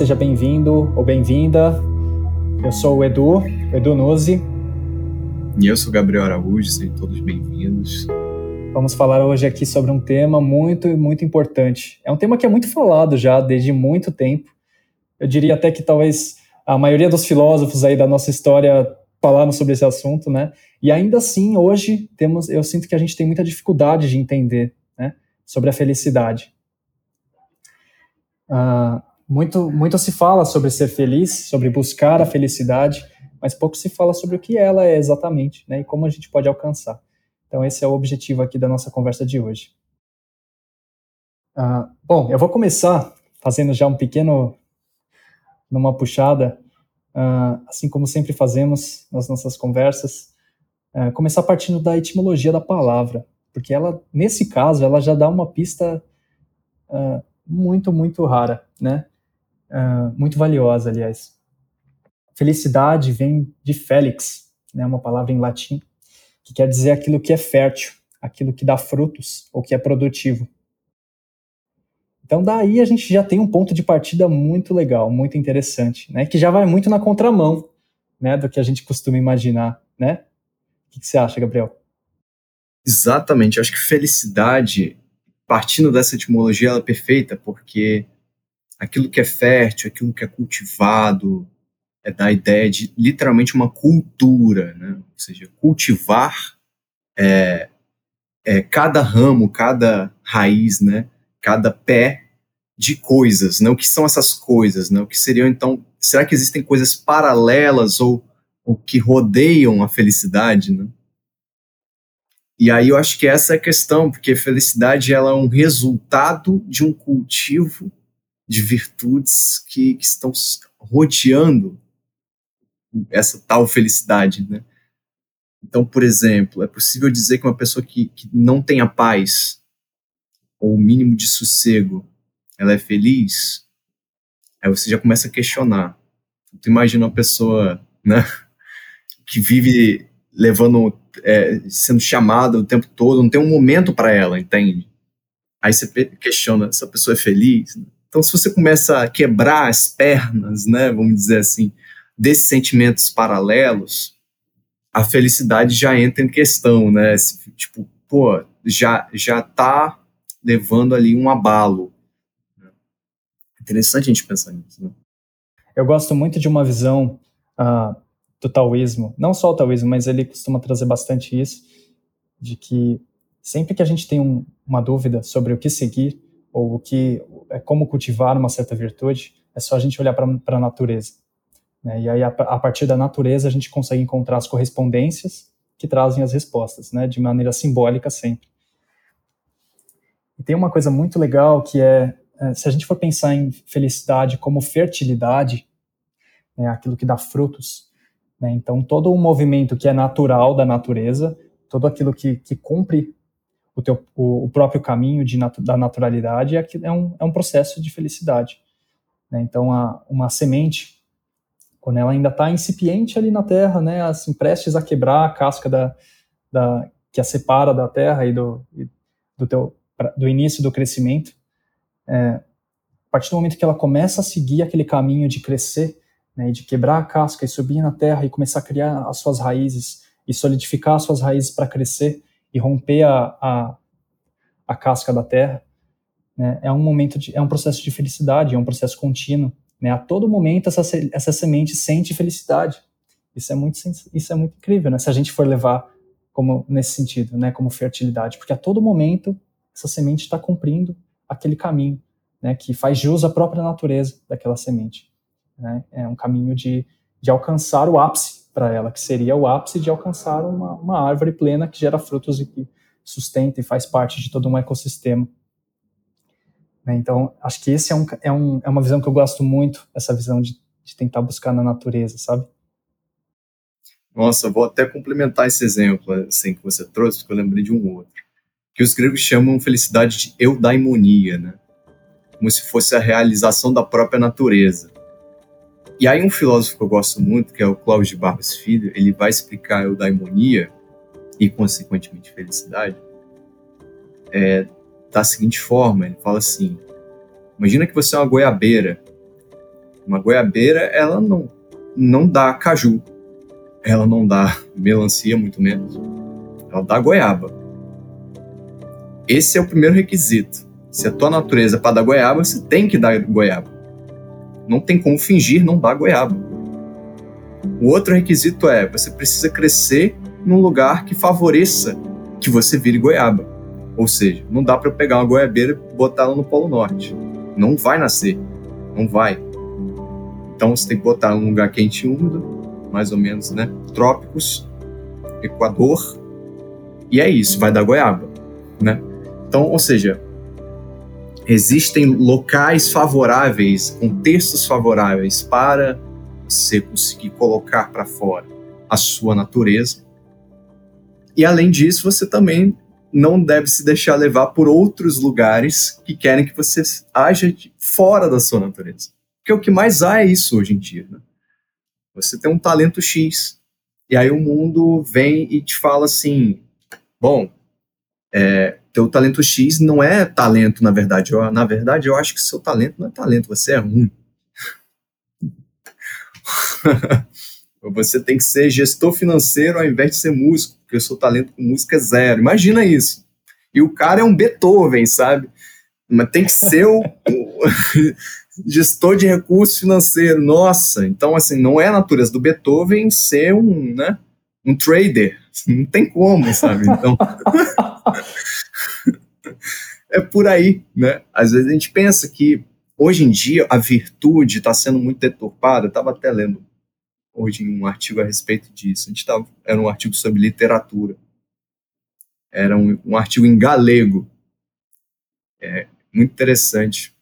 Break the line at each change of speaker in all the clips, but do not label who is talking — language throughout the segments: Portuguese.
seja bem-vindo ou bem-vinda. Eu sou o Edu, Edu Nuzzi.
E eu sou o Gabriel Araújo, sejam todos bem-vindos.
Vamos falar hoje aqui sobre um tema muito, muito importante. É um tema que é muito falado já desde muito tempo. Eu diria até que talvez a maioria dos filósofos aí da nossa história falaram sobre esse assunto, né? E ainda assim, hoje temos, eu sinto que a gente tem muita dificuldade de entender, né, sobre a felicidade. Uh, muito, muito se fala sobre ser feliz, sobre buscar a felicidade, mas pouco se fala sobre o que ela é exatamente, né, e como a gente pode alcançar. Então, esse é o objetivo aqui da nossa conversa de hoje. Uh, bom, eu vou começar fazendo já um pequeno, numa puxada, uh, assim como sempre fazemos nas nossas conversas, uh, começar partindo da etimologia da palavra, porque ela, nesse caso, ela já dá uma pista muito, muito rara, né? Uh, muito valiosa, aliás. Felicidade vem de Félix, né, uma palavra em latim, que quer dizer aquilo que é fértil, aquilo que dá frutos ou que é produtivo. Então daí a gente já tem um ponto de partida muito legal, muito interessante, né, que já vai muito na contramão, né, do que a gente costuma imaginar, né? O que, que você acha, Gabriel?
Exatamente, eu acho que felicidade partindo dessa etimologia, ela é perfeita, porque aquilo que é fértil, aquilo que é cultivado, é da ideia de literalmente uma cultura, né? ou seja, cultivar é, é cada ramo, cada raiz, né? cada pé de coisas, né? o que são essas coisas, né? o que seriam então, será que existem coisas paralelas ou, ou que rodeiam a felicidade, né? E aí eu acho que essa é a questão, porque felicidade ela é um resultado de um cultivo de virtudes que, que estão rodeando essa tal felicidade, né? Então, por exemplo, é possível dizer que uma pessoa que, que não tenha paz ou o mínimo de sossego, ela é feliz? Aí você já começa a questionar. Tu imagina uma pessoa, né, que vive levando, é, sendo chamada o tempo todo, não tem um momento para ela, entende? Aí você questiona se a pessoa é feliz. Né? Então, se você começa a quebrar as pernas, né, vamos dizer assim, desses sentimentos paralelos, a felicidade já entra em questão, né? Tipo, pô, já já tá levando ali um abalo. Interessante a gente pensar nisso, né?
Eu gosto muito de uma visão uh, do taoísmo, não só o taoísmo, mas ele costuma trazer bastante isso, de que sempre que a gente tem um, uma dúvida sobre o que seguir ou o que é como cultivar uma certa virtude, é só a gente olhar para a natureza. Né? E aí, a, a, partir da natureza, a gente consegue encontrar as correspondências que trazem as respostas, né? de maneira simbólica sempre. E tem uma coisa muito legal que é, é se a gente for pensar em felicidade como fertilidade, né, aquilo que dá frutos, né? Então, todo o movimento que é natural da natureza, todo aquilo que, que cumpre o, teu, o, o próprio caminho de natu, da naturalidade é, é, um, é um processo de felicidade. Né? Então, a, uma semente, quando ela ainda está incipiente ali na terra, né, assim, prestes a quebrar a casca da, da, que a separa da terra e do, do, teu, do início do crescimento, é, a partir do momento que ela começa a seguir aquele caminho de crescer, né, de quebrar a casca e subir na terra e começar a criar as suas raízes e solidificar as suas raízes para crescer e romper a, a, a casca da terra, né, é um momento de, é um processo de felicidade, é um processo contínuo, né, a todo momento essa, essa semente sente felicidade, isso é muito isso é muito incrível, né, se a gente for levar como nesse sentido, né, como fertilidade, porque a todo momento essa semente está cumprindo aquele caminho, né, que faz jus à própria natureza daquela semente né? É um caminho de, de alcançar o ápice para ela, que seria o ápice de alcançar uma, uma árvore plena que gera frutos e que sustenta e faz parte de todo um ecossistema. Né? Então, acho que esse é, um, é, um, é uma visão que eu gosto muito, essa visão de, de tentar buscar na natureza, sabe?
Nossa, vou até complementar esse exemplo assim, que você trouxe, porque eu lembrei de um outro. Que os gregos chamam felicidade de eudaimonia, né? Como se fosse a realização da própria natureza. E aí um filósofo que eu gosto muito, que é o Cláudio de Barros Filho, ele vai explicar a eudaimonia e, consequentemente, felicidade é, da seguinte forma, ele fala assim, imagina que você é uma goiabeira Uma goiabeira, ela não, não dá caju, ela não dá melancia, muito menos. Ela dá goiaba. Esse é o primeiro requisito. Se a tua natureza é para dar goiaba, você tem que dar goiaba. Não tem como fingir não dar goiaba. O outro requisito é você precisa crescer num lugar que favoreça que você vire goiaba. Ou seja, não dá para pegar uma goiabeira e botar ela no Polo Norte. Não vai nascer. Não vai. Então você tem que botar num lugar quente e úmido, mais ou menos, né? Trópicos, Equador. E é isso, vai dar goiaba, né? Então, ou seja, existem locais favoráveis, contextos favoráveis para você conseguir colocar para fora a sua natureza. E além disso, você também não deve se deixar levar por outros lugares que querem que você haja fora da sua natureza. Porque o que mais há é isso hoje em dia. Né? Você tem um talento X, e aí o mundo vem e te fala assim: bom, é, teu talento X não é talento, na verdade. Eu, na verdade, eu acho que seu talento não é talento, você é ruim. você tem que ser gestor financeiro ao invés de ser músico, porque o seu talento com música é zero. Imagina isso. E o cara é um Beethoven, sabe? Mas tem que ser o, o gestor de recursos financeiros. Nossa, então assim, não é a natureza do Beethoven ser um, né, um trader. Não tem como, sabe? Então é por aí, né? Às vezes a gente pensa que hoje em dia a virtude está sendo muito deturpada. Estava até lendo hoje um artigo a respeito disso. A gente tava, era um artigo sobre literatura. Era um, um artigo em galego. É, muito interessante.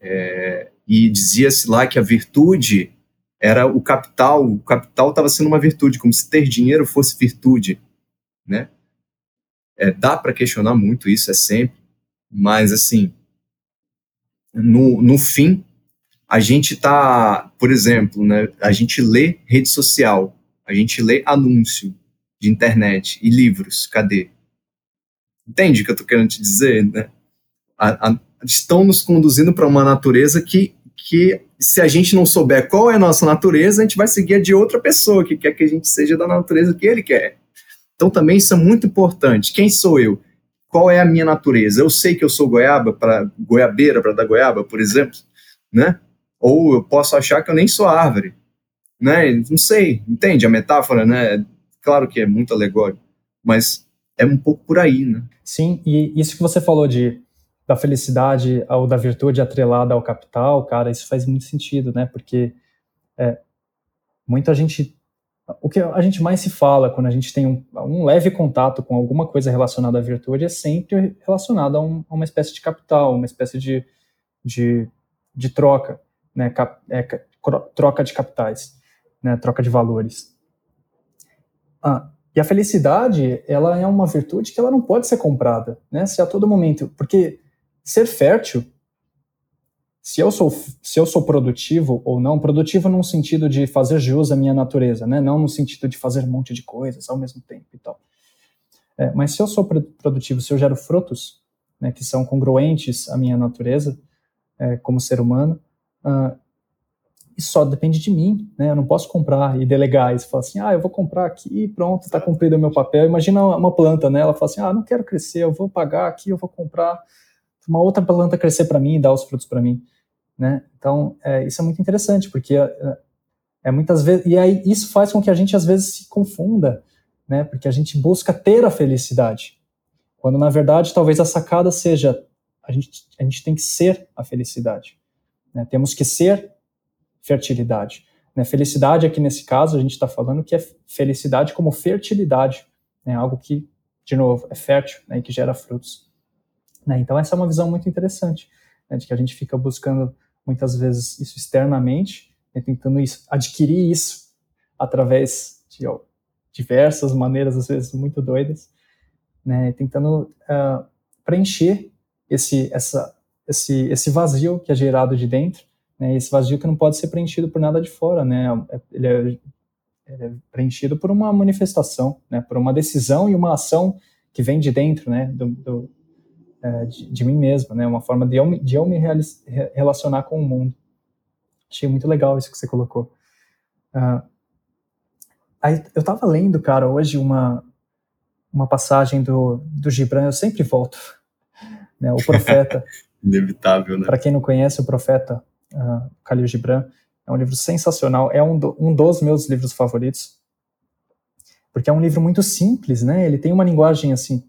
É, e dizia-se lá que a virtude era o capital, o capital estava sendo uma virtude, como se ter dinheiro fosse virtude, né? É, dá para questionar muito isso, é sempre, mas assim, no, no fim, a gente tá, por exemplo, né, a gente lê rede social, a gente lê anúncio de internet e livros, cadê? Entende o que eu tô querendo te dizer, né? A, a, estão nos conduzindo para uma natureza que, que, se a gente não souber qual é a nossa natureza, a gente vai seguir a de outra pessoa que quer que a gente seja da natureza que ele quer. Então também isso é muito importante. Quem sou eu? Qual é a minha natureza? Eu sei que eu sou goiaba para goiabeira para dar goiaba, por exemplo, né? Ou eu posso achar que eu nem sou árvore, né? Não sei, entende a metáfora, né? Claro que é muito alegórico, mas é um pouco por aí, né?
Sim, e isso que você falou de da felicidade ou da virtude atrelada ao capital, cara, isso faz muito sentido, né? Porque é, muita gente. O que a gente mais se fala quando a gente tem um, um leve contato com alguma coisa relacionada à virtude é sempre relacionado a, um, a uma espécie de capital, uma espécie de, de, de troca, né? Cap, é, troca de capitais, né? troca de valores. Ah, e a felicidade, ela é uma virtude que ela não pode ser comprada, né? Se a todo momento, porque ser fértil, se eu sou se eu sou produtivo ou não, produtivo num sentido de fazer jus à minha natureza, né? Não no sentido de fazer um monte de coisas ao mesmo tempo e tal. É, mas se eu sou produtivo, se eu gero frutos, né, que são congruentes à minha natureza é, como ser humano, uh, isso só depende de mim, né? Eu não posso comprar e delegar isso. Falar assim, ah, eu vou comprar aqui e pronto, está cumprido o meu papel. Imagina uma planta, né? Ela fala assim, ah, não quero crescer, eu vou pagar aqui, eu vou comprar uma outra planta crescer para mim e dar os frutos para mim, né? Então, é, isso é muito interessante, porque é, é, muitas vezes e aí isso faz com que a gente às vezes se confunda, né? Porque a gente busca ter a felicidade, quando na verdade talvez a sacada seja a gente a gente tem que ser a felicidade, né? Temos que ser fertilidade. Né? Felicidade aqui nesse caso a gente está falando que é felicidade como fertilidade, né? Algo que de novo é fértil, né? E que gera frutos. Né? Então, essa é uma visão muito interessante, né, de que a gente fica buscando muitas vezes isso externamente, né, tentando isso, adquirir isso através de ó, diversas maneiras, às vezes muito doidas, né, tentando uh, preencher esse, essa, esse, esse vazio que é gerado de dentro, né, esse vazio que não pode ser preenchido por nada de fora, né, é, ele é, ele é preenchido por uma manifestação, por uma decisão e uma ação que vem de dentro, do, do é, de, de, mim mesmo, né? Uma forma de eu, de eu me relacionar com o mundo. Achei muito legal isso que você colocou. Uh, aí, eu estava lendo, cara, hoje uma, uma passagem do, do Gibran, eu sempre volto, né, o profeta.
Inevitável, né?
Para quem não conhece, o profeta uh, Khalil Gibran, é um livro sensacional, é um, do, um dos meus livros favoritos, porque é um livro muito simples, né? Ele tem uma linguagem assim,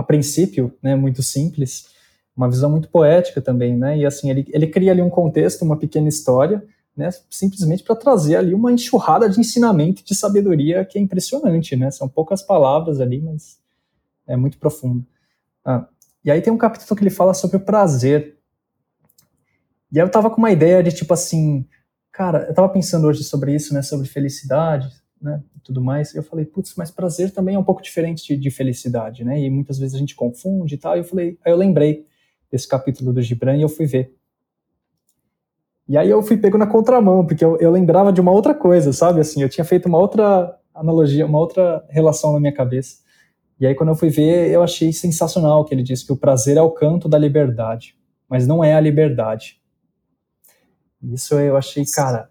a princípio, né, muito simples, uma visão muito poética também, né? E assim, ele, ele cria ali um contexto, uma pequena história, né? Simplesmente para trazer ali uma enxurrada de ensinamento, de sabedoria que é impressionante, né? São poucas palavras ali, mas é muito profundo. Ah, e aí tem um capítulo que ele fala sobre o prazer. E aí eu tava com uma ideia de tipo assim, cara, eu tava pensando hoje sobre isso, né? Sobre felicidade, né, tudo mais. Eu falei, putz, mas prazer também é um pouco diferente de, de, felicidade, né? E muitas vezes a gente confunde e tal. E eu falei, aí eu lembrei desse capítulo do Gibran e eu fui ver. E aí eu fui pego na contramão, porque eu, eu lembrava de uma outra coisa, sabe? Assim, eu tinha feito uma outra analogia, uma outra relação na minha cabeça. E aí quando eu fui ver, eu achei sensacional que ele disse que o prazer é o canto da liberdade, mas não é a liberdade. Isso eu achei, cara,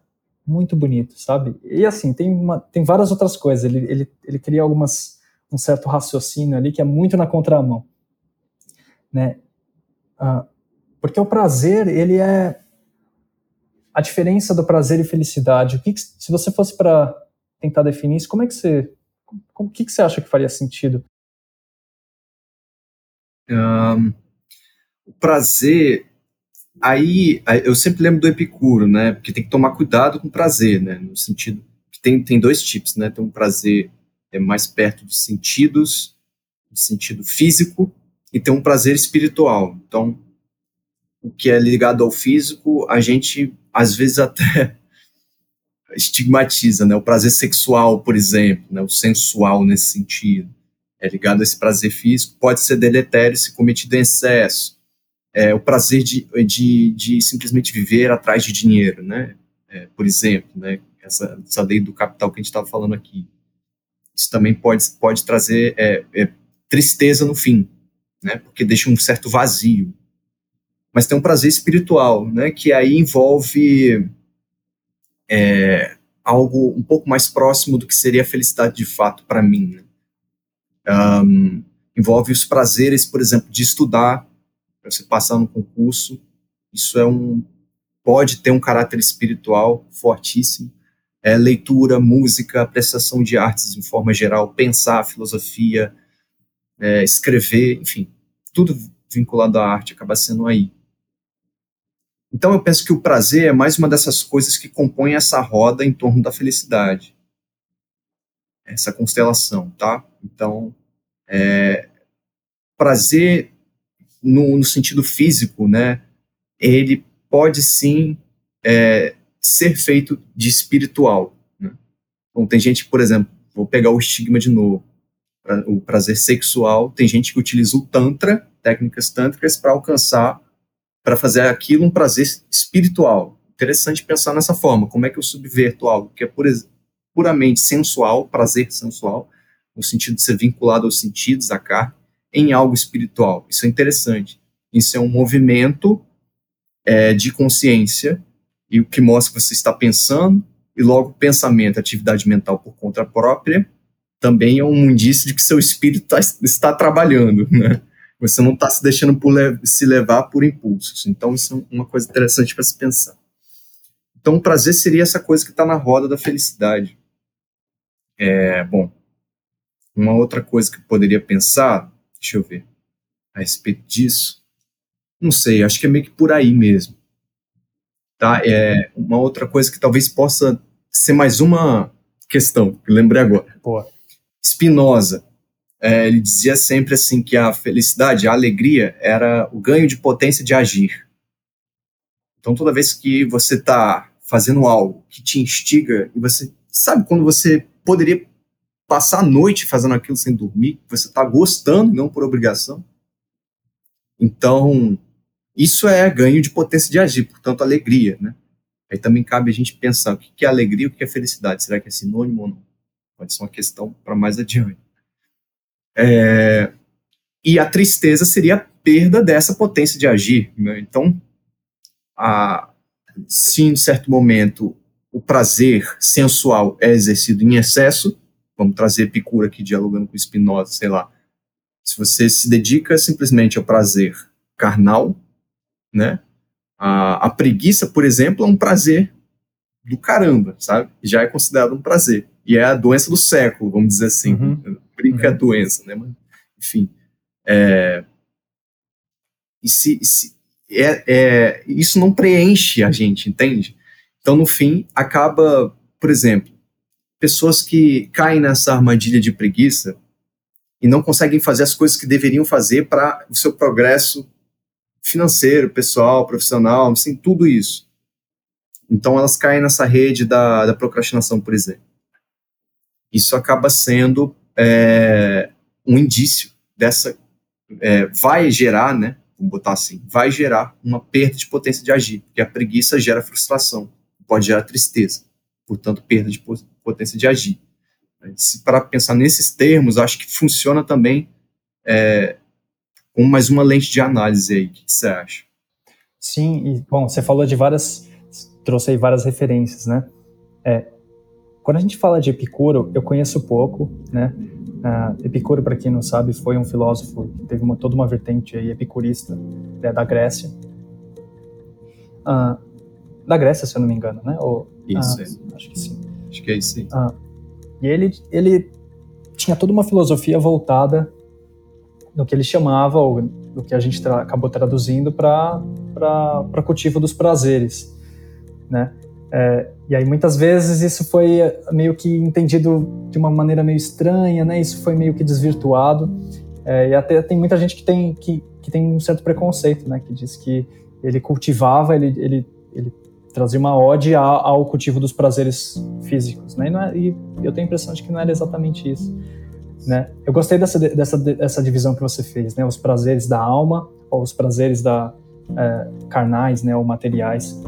muito bonito, sabe? E assim, tem, uma, tem várias outras coisas. Ele, ele, ele cria algumas, um certo raciocínio ali que é muito na contramão, né? Ah, porque o prazer, ele é a diferença do prazer e felicidade. O que, que se você fosse para tentar definir isso, como é que você, o que, que você acha que faria sentido?
Um, o prazer Aí, eu sempre lembro do Epicuro, né? Porque tem que tomar cuidado com prazer, né? No sentido que tem, tem dois tipos, né? Tem um prazer é mais perto dos sentidos, no sentido físico, e tem um prazer espiritual. Então, o que é ligado ao físico, a gente às vezes até estigmatiza, né? O prazer sexual, por exemplo, né? O sensual nesse sentido é ligado a esse prazer físico, pode ser deletério se cometido em excesso é, o prazer de, de, de, simplesmente viver atrás de dinheiro, né? É, por exemplo, né? Essa, essa lei do capital que a gente estava falando aqui. Isso também pode, pode trazer é, é, tristeza no fim, né? Porque deixa um certo vazio. Mas tem um prazer espiritual, né? Que aí envolve é, algo um pouco mais próximo do que seria a felicidade de fato para mim. Né? Um, envolve os prazeres, por exemplo, de estudar para você passar no concurso. Isso é um pode ter um caráter espiritual fortíssimo. É, leitura, música, apreciação de artes de forma geral, pensar, filosofia, é, escrever, enfim, tudo vinculado à arte acaba sendo aí. Então eu penso que o prazer é mais uma dessas coisas que compõem essa roda em torno da felicidade, essa constelação, tá? Então, é, prazer no, no sentido físico, né, ele pode sim é, ser feito de espiritual. Né? Então, tem gente, por exemplo, vou pegar o estigma de novo, pra, o prazer sexual, tem gente que utiliza o Tantra, técnicas tântricas, para alcançar, para fazer aquilo um prazer espiritual. Interessante pensar nessa forma, como é que eu subverto algo que é puramente sensual, prazer sensual, no sentido de ser vinculado aos sentidos, à carne, em algo espiritual. Isso é interessante. Isso é um movimento é, de consciência e o que mostra que você está pensando e logo pensamento, atividade mental por conta própria, também é um indício de que seu espírito tá, está trabalhando, né? Você não está se deixando por, se levar por impulsos. Então, isso é uma coisa interessante para se pensar. Então, o prazer seria essa coisa que está na roda da felicidade. É, bom, uma outra coisa que eu poderia pensar Deixa eu ver. A respeito disso. Não sei, acho que é meio que por aí mesmo. Tá? É uma outra coisa que talvez possa ser mais uma questão, que lembrei agora.
Boa.
Spinoza, é, ele dizia sempre assim que a felicidade, a alegria, era o ganho de potência de agir. Então, toda vez que você está fazendo algo que te instiga, e você sabe quando você poderia passar a noite fazendo aquilo sem dormir, você está gostando, não por obrigação. Então, isso é ganho de potência de agir, portanto, alegria, né? Aí também cabe a gente pensar o que é alegria e o que é felicidade. Será que é sinônimo ou não? Pode ser uma questão para mais adiante. É, e a tristeza seria a perda dessa potência de agir. Né? Então, a, se em certo momento o prazer sensual é exercido em excesso, vamos trazer Epicuro aqui dialogando com Spinoza, sei lá. Se você se dedica simplesmente ao prazer carnal, né? A, a preguiça, por exemplo, é um prazer do caramba, sabe? Já é considerado um prazer. E é a doença do século, vamos dizer assim. Uhum. Brinca uhum. a doença, né? Mas, enfim. É, e se, se é, é, isso não preenche a gente, entende? Então, no fim, acaba, por exemplo, pessoas que caem nessa armadilha de preguiça e não conseguem fazer as coisas que deveriam fazer para o seu progresso financeiro, pessoal, profissional, assim, tudo isso. Então elas caem nessa rede da, da procrastinação, por exemplo. Isso acaba sendo é, um indício dessa. É, vai gerar, né? Vamos botar assim, vai gerar uma perda de potência de agir, porque a preguiça gera frustração, pode gerar tristeza, portanto, perda de potência de agir. Para pensar nesses termos, acho que funciona também é, com mais uma lente de análise aí. O que você acha?
Sim, e, bom, você falou de várias, trouxe aí várias referências, né? É, quando a gente fala de Epicuro, eu conheço pouco, né? Uh, Epicuro, para quem não sabe, foi um filósofo que teve uma, toda uma vertente aí epicurista né, da Grécia. Uh, da Grécia, se eu não me engano, né? Ou,
isso, uh,
é. acho que sim.
Acho que é isso sim.
e ele, ele tinha toda uma filosofia voltada no que ele chamava, ou do que a gente tra acabou traduzindo para cultivo dos prazeres, né? É, e aí muitas vezes isso foi meio que entendido de uma maneira meio estranha, né? Isso foi meio que desvirtuado. É, e até tem muita gente que tem, que, que tem um certo preconceito, né? Que diz que ele cultivava, ele, ele, ele trazia uma ode ao, ao cultivo dos prazeres físicos, né? E, é, e, eu tenho a impressão de que não era exatamente isso. Né? Eu gostei dessa, dessa, dessa divisão que você fez, né? Os prazeres da alma ou os prazeres da é, carnais, né? Ou materiais.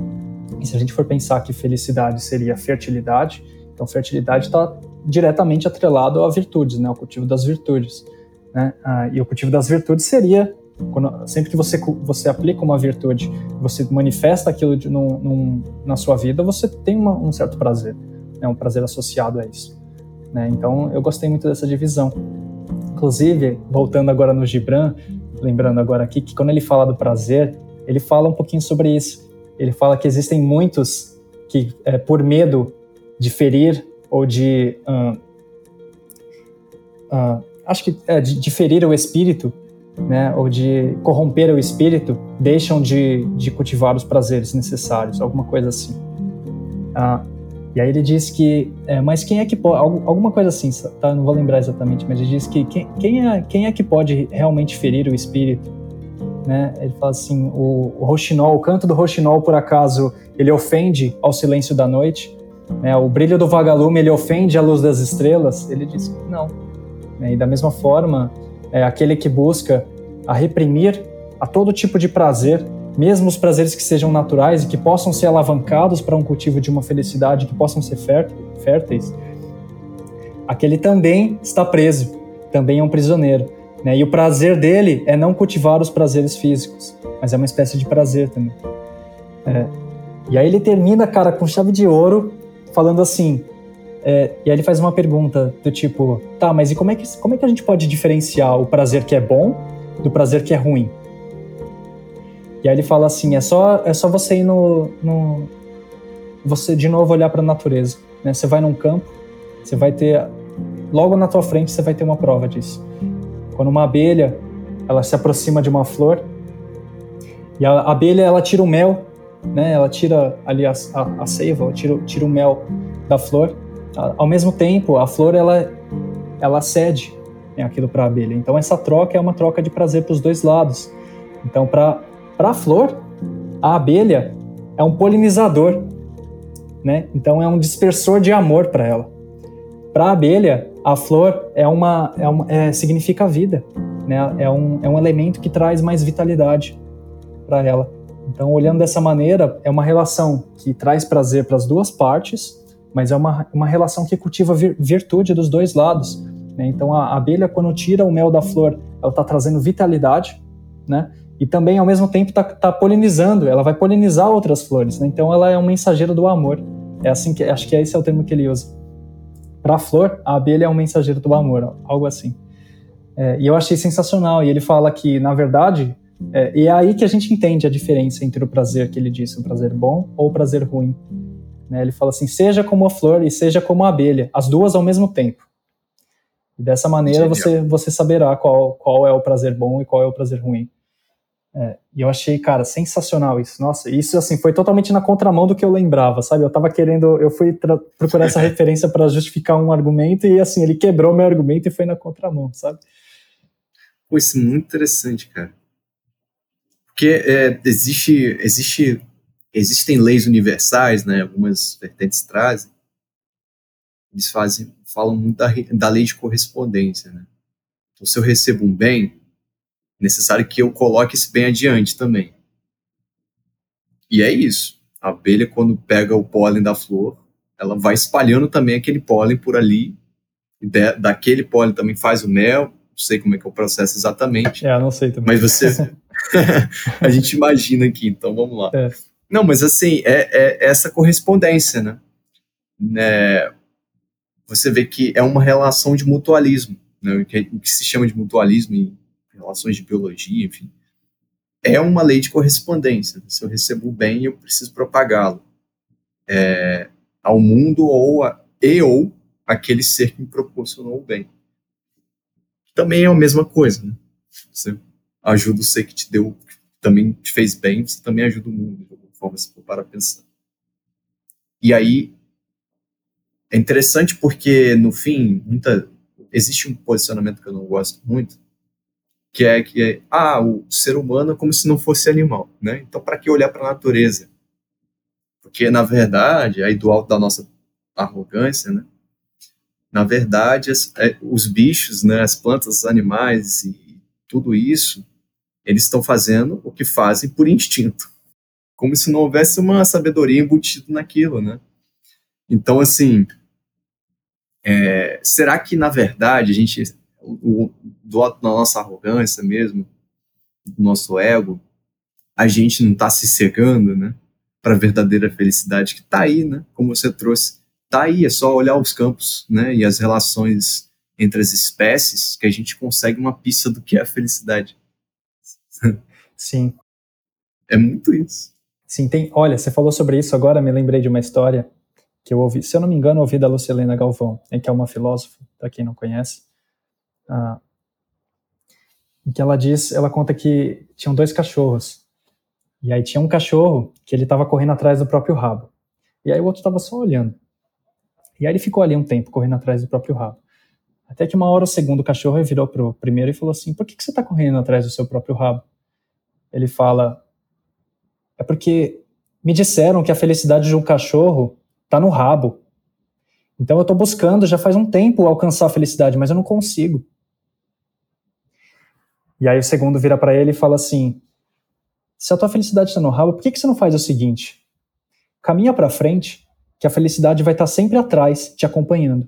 E se a gente for pensar que felicidade seria fertilidade, então fertilidade está diretamente atrelado a virtudes, né? Ao cultivo das virtudes, né? Ah, e o cultivo das virtudes seria quando, sempre que você, você aplica uma virtude, você manifesta aquilo de, num, num, na sua vida, você tem uma, um certo prazer, né? um prazer associado a isso. Né? Então, eu gostei muito dessa divisão. Inclusive, voltando agora no Gibran, lembrando agora aqui que quando ele fala do prazer, ele fala um pouquinho sobre isso. Ele fala que existem muitos que, é, por medo de ferir ou de. Uh, uh, acho que é, de, de, ferir o espírito, né, ou de corromper o espírito, deixam de, de cultivar os prazeres necessários, alguma coisa assim. Uh, e aí ele diz que, é, mas quem é que pode, alguma coisa assim, tá? Não vou lembrar exatamente, mas ele diz que quem, quem, é, quem é que pode realmente ferir o espírito? Né? Ele fala assim, o, o roxinol, o canto do roxinol, por acaso, ele ofende ao silêncio da noite? Né? O brilho do vagalume, ele ofende a luz das estrelas? Ele diz que não. Né? E da mesma forma, é aquele que busca a reprimir a todo tipo de prazer mesmo os prazeres que sejam naturais e que possam ser alavancados para um cultivo de uma felicidade, que possam ser férteis, aquele também está preso, também é um prisioneiro. Né? E o prazer dele é não cultivar os prazeres físicos, mas é uma espécie de prazer também. É. E aí ele termina, cara, com chave de ouro, falando assim. É, e aí ele faz uma pergunta do tipo: tá, mas e como é, que, como é que a gente pode diferenciar o prazer que é bom do prazer que é ruim? E aí ele fala assim: é só, é só você ir no, no você de novo olhar para a natureza. Né? Você vai num campo, você vai ter logo na tua frente você vai ter uma prova disso. Quando uma abelha ela se aproxima de uma flor e a abelha ela tira o mel, né? Ela tira ali a, a, a seiva, ela tira, tira o mel da flor. Ao mesmo tempo, a flor ela ela cede né, aquilo para a abelha. Então essa troca é uma troca de prazer para os dois lados. Então para a flor, a abelha é um polinizador, né? Então é um dispersor de amor para ela. Para a abelha, a flor é uma, é uma é, significa vida, né? É um, é um elemento que traz mais vitalidade para ela. Então, olhando dessa maneira, é uma relação que traz prazer para as duas partes, mas é uma, uma relação que cultiva vir, virtude dos dois lados. Né? Então, a abelha, quando tira o mel da flor, ela está trazendo vitalidade, né? e também ao mesmo tempo está tá polinizando, ela vai polinizar outras flores, né? Então ela é um mensageiro do amor. É assim que acho que esse é o termo que ele usa. Para a flor, a abelha é um mensageiro do amor, algo assim. É, e eu achei sensacional. E ele fala que, na verdade, é, e é aí que a gente entende a diferença entre o prazer que ele disse, o prazer bom ou o prazer ruim. Né? Ele fala assim: seja como a flor e seja como a abelha, as duas ao mesmo tempo. E dessa maneira você, você saberá qual, qual é o prazer bom e qual é o prazer ruim. É, e eu achei, cara, sensacional isso. Nossa, isso assim foi totalmente na contramão do que eu lembrava, sabe? Eu tava querendo, eu fui procurar essa referência para justificar um argumento e assim, ele quebrou meu argumento e foi na contramão, sabe?
Pô, isso é muito interessante, cara. Porque é, existe, existe, existem leis universais, né? Algumas vertentes trazem. Eles fazem, falam muito da, da lei de correspondência, né? Então, se eu recebo um bem, necessário que eu coloque esse bem adiante também. E é isso. A abelha, quando pega o pólen da flor, ela vai espalhando também aquele pólen por ali. E de, daquele pólen também faz o mel. Não sei como é que é o processo exatamente.
É, não sei também.
Mas você. a gente imagina aqui, então vamos lá. É. Não, mas assim, é, é essa correspondência, né? É, você vê que é uma relação de mutualismo, né? o, que, o que se chama de mutualismo em relações de biologia, enfim, é uma lei de correspondência. Se eu recebo o bem, eu preciso propagá-lo é, ao mundo ou a, e ou aquele ser que me proporcionou o bem. Também é a mesma coisa, né? Você ajuda o ser que te deu, que também te fez bem, você também ajuda o mundo, forma, se for para pensar. E aí, é interessante porque, no fim, muita, existe um posicionamento que eu não gosto muito, que é que é, ah, o ser humano é como se não fosse animal, né? Então, para que olhar para a natureza? Porque, na verdade, aí do alto da nossa arrogância, né? Na verdade, as, é, os bichos, né, as plantas, os animais e tudo isso, eles estão fazendo o que fazem por instinto. Como se não houvesse uma sabedoria embutida naquilo, né? Então, assim, é, será que, na verdade, a gente o, do, da nossa arrogância mesmo, do nosso ego, a gente não está se cegando, né? Para a verdadeira felicidade que está aí, né? Como você trouxe, está aí. É só olhar os campos, né? E as relações entre as espécies que a gente consegue uma pista do que é a felicidade.
Sim.
É muito isso.
Sim, tem. Olha, você falou sobre isso agora, me lembrei de uma história que eu ouvi, se eu não me engano, ouvi da Lucilena Galvão, que é uma filósofa, para quem não conhece ah, em que ela diz, ela conta que tinham dois cachorros. E aí tinha um cachorro que ele estava correndo atrás do próprio rabo. E aí o outro estava só olhando. E aí ele ficou ali um tempo correndo atrás do próprio rabo. Até que uma hora o segundo cachorro virou pro primeiro e falou assim: "Por que, que você está correndo atrás do seu próprio rabo?" Ele fala: "É porque me disseram que a felicidade de um cachorro está no rabo. Então eu estou buscando já faz um tempo alcançar a felicidade, mas eu não consigo." E aí o segundo vira para ele e fala assim: se a tua felicidade está no rabo, por que, que você não faz o seguinte? Caminha para frente, que a felicidade vai estar tá sempre atrás, te acompanhando.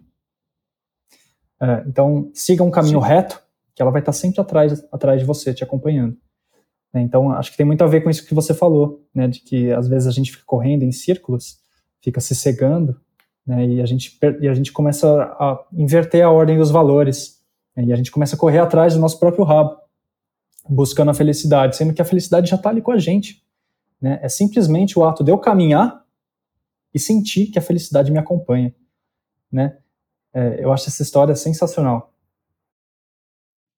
É, então, siga um caminho Sim. reto, que ela vai estar tá sempre atrás, atrás de você, te acompanhando. É, então, acho que tem muito a ver com isso que você falou, né, de que às vezes a gente fica correndo em círculos, fica se cegando, né, e, a gente, e a gente começa a inverter a ordem dos valores, né, e a gente começa a correr atrás do nosso próprio rabo buscando a felicidade, sendo que a felicidade já está ali com a gente. Né? É simplesmente o ato de eu caminhar e sentir que a felicidade me acompanha. Né? É, eu acho essa história sensacional.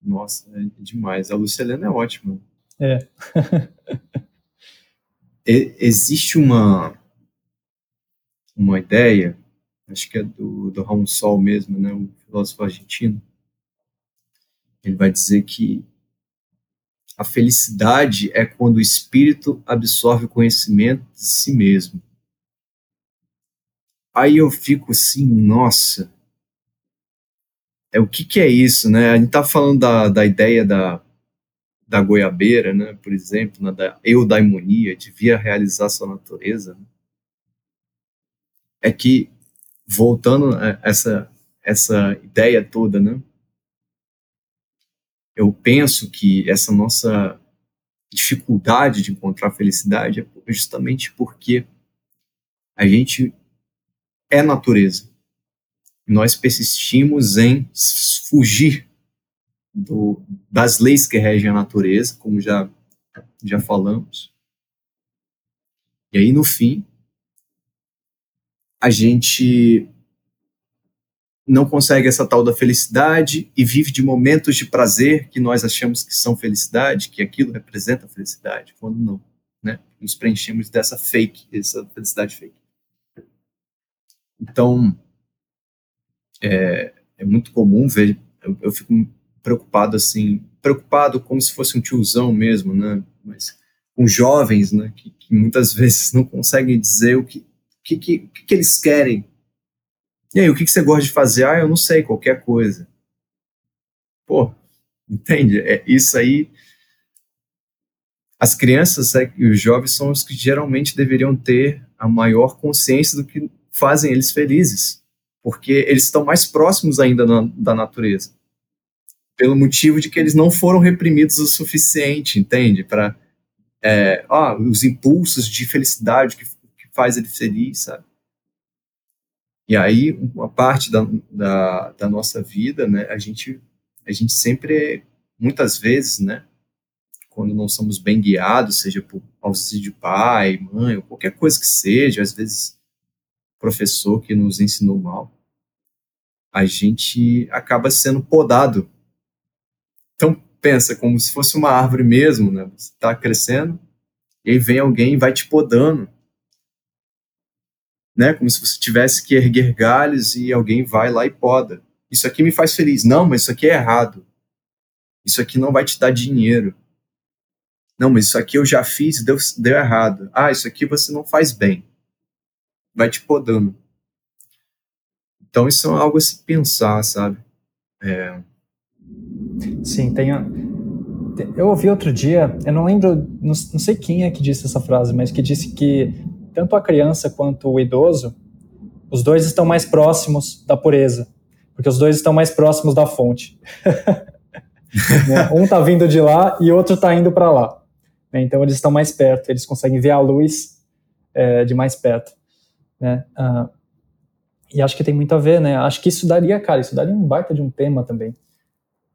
Nossa, é demais. A Lucilena é ótima.
É.
Existe uma, uma ideia, acho que é do, do Raul Sol mesmo, né, um filósofo argentino. Ele vai dizer que a felicidade é quando o espírito absorve o conhecimento de si mesmo. Aí eu fico assim, nossa, é o que, que é isso, né? A gente tá falando da, da ideia da, da goiabeira, né? Por exemplo, né? da eudaimonia, de vir a realizar sua natureza. Né? É que, voltando a essa, essa ideia toda, né? eu penso que essa nossa dificuldade de encontrar felicidade é justamente porque a gente é natureza. Nós persistimos em fugir do, das leis que regem a natureza, como já, já falamos. E aí, no fim, a gente não consegue essa tal da felicidade e vive de momentos de prazer que nós achamos que são felicidade, que aquilo representa felicidade, quando não, né? Nos preenchemos dessa fake, essa felicidade fake. Então, é, é muito comum ver, eu, eu, fico preocupado assim, preocupado como se fosse um tiozão mesmo, né? Mas com jovens, né? Que, que muitas vezes não conseguem dizer o que, que, que, que eles querem e aí, o que, que você gosta de fazer? Ah, eu não sei, qualquer coisa. Pô, entende? É, isso aí. As crianças é, e os jovens são os que geralmente deveriam ter a maior consciência do que fazem eles felizes, porque eles estão mais próximos ainda na, da natureza, pelo motivo de que eles não foram reprimidos o suficiente, entende? Para é, os impulsos de felicidade que, que faz ele feliz, sabe? E aí, uma parte da, da, da, nossa vida, né, a gente, a gente sempre, muitas vezes, né, quando não somos bem guiados, seja por ausência de pai, mãe, ou qualquer coisa que seja, às vezes professor que nos ensinou mal, a gente acaba sendo podado. Então, pensa como se fosse uma árvore mesmo, né, você está crescendo, e aí vem alguém e vai te podando, né? Como se você tivesse que erguer galhos e alguém vai lá e poda. Isso aqui me faz feliz. Não, mas isso aqui é errado. Isso aqui não vai te dar dinheiro. Não, mas isso aqui eu já fiz e deu, deu errado. Ah, isso aqui você não faz bem. Vai te podando. Então isso é algo a se pensar, sabe? É...
Sim, tem. Eu ouvi outro dia, eu não lembro, não, não sei quem é que disse essa frase, mas que disse que tanto a criança quanto o idoso, os dois estão mais próximos da pureza, porque os dois estão mais próximos da fonte. né? Um está vindo de lá e outro está indo para lá. Né? Então eles estão mais perto, eles conseguem ver a luz é, de mais perto. Né? Ah, e acho que tem muito a ver, né? Acho que isso daria, cara, isso daria um baita de um tema também,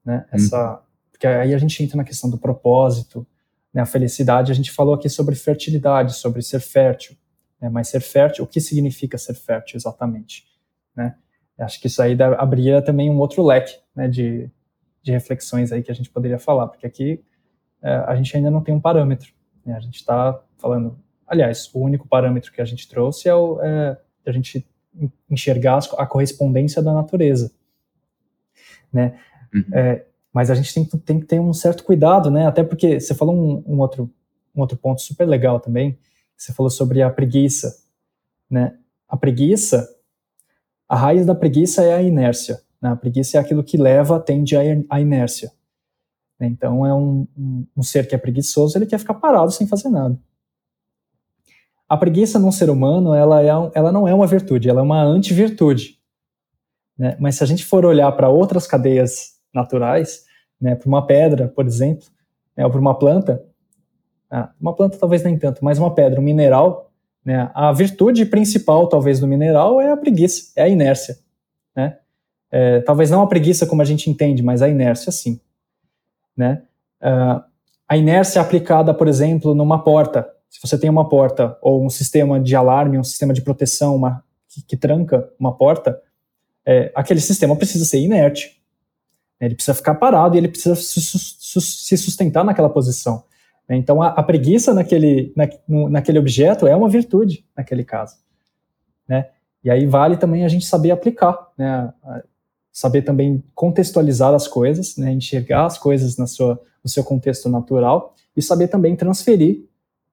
né? Essa, hum. porque aí a gente entra na questão do propósito, né? A felicidade. A gente falou aqui sobre fertilidade, sobre ser fértil, né? Mas ser fértil, o que significa ser fértil exatamente? Né? Acho que isso aí abriria também um outro leque né, de, de reflexões aí que a gente poderia falar, porque aqui é, a gente ainda não tem um parâmetro. Né? A gente está falando, aliás, o único parâmetro que a gente trouxe é, o, é a gente enxergar a correspondência da natureza, né? Uhum. É, mas a gente tem, tem, que ter um certo cuidado, né? Até porque você falou um, um, outro, um outro ponto super legal também, você falou sobre a preguiça, né? A preguiça, a raiz da preguiça é a inércia. Né? A preguiça é aquilo que leva, tende à inércia. Então, é um, um, um ser que é preguiçoso, ele quer ficar parado sem fazer nada. A preguiça num ser humano, ela, é, ela não é uma virtude, ela é uma antivirtude. Né? Mas se a gente for olhar para outras cadeias naturais, né, para uma pedra, por exemplo, né, ou para uma planta, ah, uma planta talvez nem tanto, mas uma pedra, um mineral, né, a virtude principal talvez do mineral é a preguiça, é a inércia. Né? É, talvez não a preguiça como a gente entende, mas a inércia sim. Né? Uh, a inércia aplicada, por exemplo, numa porta. Se você tem uma porta ou um sistema de alarme, um sistema de proteção uma, que, que tranca uma porta, é, aquele sistema precisa ser inerte. Ele precisa ficar parado e ele precisa se sustentar naquela posição. Né? Então, a, preguiça naquele, na, naquele objeto é uma virtude, naquele caso. Né? E aí vale também a gente saber aplicar, né? saber também contextualizar as coisas, né? enxergar as coisas na sua, no seu contexto natural e saber também transferir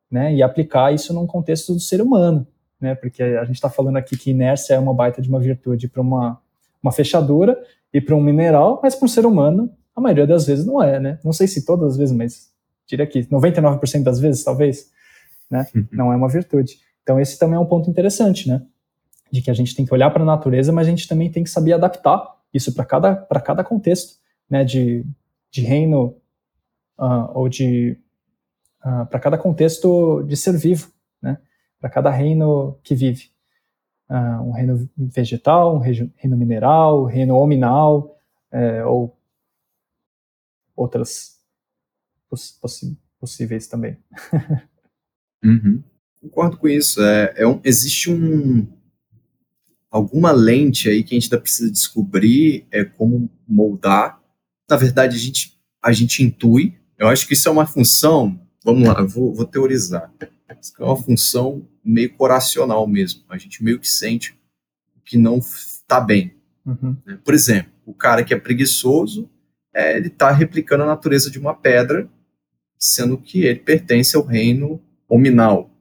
né? e aplicar isso num contexto do ser humano. Né? Porque a gente está falando aqui que inércia é uma baita de uma virtude para uma, uma fechadura e para um mineral, mas para um ser humano, a maioria das vezes não é. Né? Não sei se todas as vezes, mas diria que 99% das vezes, talvez, né? Uhum. Não é uma virtude. Então esse também é um ponto interessante, né? De que a gente tem que olhar para a natureza, mas a gente também tem que saber adaptar isso para cada para cada contexto, né? De, de reino uh, ou de uh, para cada contexto de ser vivo, né? Para cada reino que vive. Uh, um reino vegetal, um reino mineral, reino hominal, é, ou outras poss possíveis também.
uhum. Concordo com isso. É, é um, existe um alguma lente aí que a gente ainda precisa descobrir é como moldar. Na verdade, a gente a gente intui. Eu acho que isso é uma função. Vamos lá, vou, vou teorizar. É uma função meio coracional mesmo. A gente meio que sente que não está bem. Uhum. Né? Por exemplo, o cara que é preguiçoso, é, ele está replicando a natureza de uma pedra, sendo que ele pertence ao reino hominal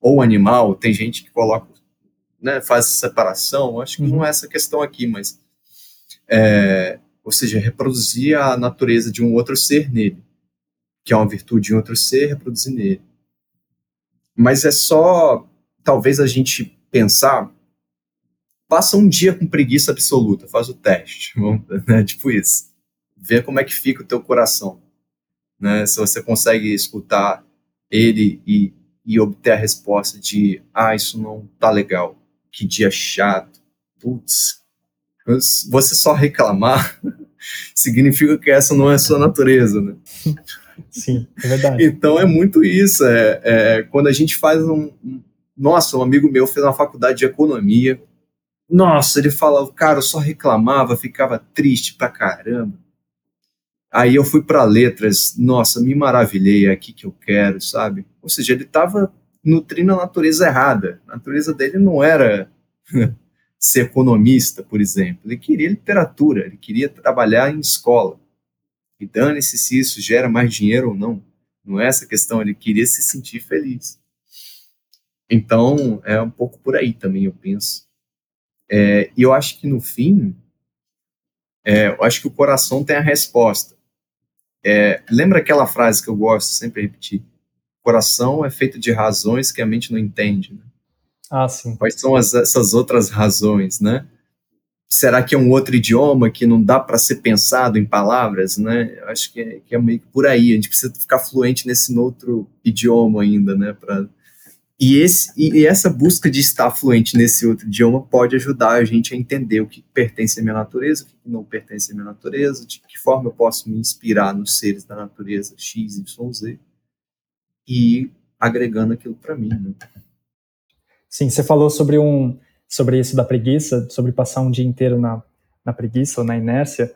ou animal. Tem gente que coloca, né, faz essa separação. Acho que uhum. não é essa questão aqui, mas é, ou seja, reproduzir a natureza de um outro ser nele, que é uma virtude de um outro ser, reproduzir nele. Mas é só talvez a gente pensar, passa um dia com preguiça absoluta, faz o teste, né, tipo isso. Vê como é que fica o teu coração. Né, se você consegue escutar ele e, e obter a resposta de, ah, isso não tá legal, que dia chato, putz, você só reclamar significa que essa não é a sua natureza, né?
Sim, é verdade.
Então é muito isso. É, é quando a gente faz um, Nossa, um amigo meu fez uma faculdade de economia. Nossa, ele falava, cara, eu só reclamava, ficava triste pra caramba. Aí eu fui para letras, nossa, me maravilhei, é aqui que eu quero, sabe? Ou seja, ele estava nutrindo a natureza errada. A natureza dele não era ser economista, por exemplo. Ele queria literatura, ele queria trabalhar em escola. E dane-se se isso gera mais dinheiro ou não. Não é essa questão, ele queria se sentir feliz. Então, é um pouco por aí também, eu penso. É, e eu acho que no fim, é, eu acho que o coração tem a resposta. É, lembra aquela frase que eu gosto sempre repetir? Coração é feito de razões que a mente não entende. Né?
Ah, sim.
Quais são as, essas outras razões, né? Será que é um outro idioma que não dá para ser pensado em palavras, né? Eu acho que é, que é, meio que por aí. A gente precisa ficar fluente nesse outro idioma ainda, né? Pra... E, esse, e essa busca de estar fluente nesse outro idioma pode ajudar a gente a entender o que pertence à minha natureza, o que não pertence à minha natureza, de que forma eu posso me inspirar nos seres da natureza X, Y, Z e agregando aquilo para mim. Né?
Sim, você falou sobre um sobre isso da preguiça, sobre passar um dia inteiro na, na preguiça ou na inércia,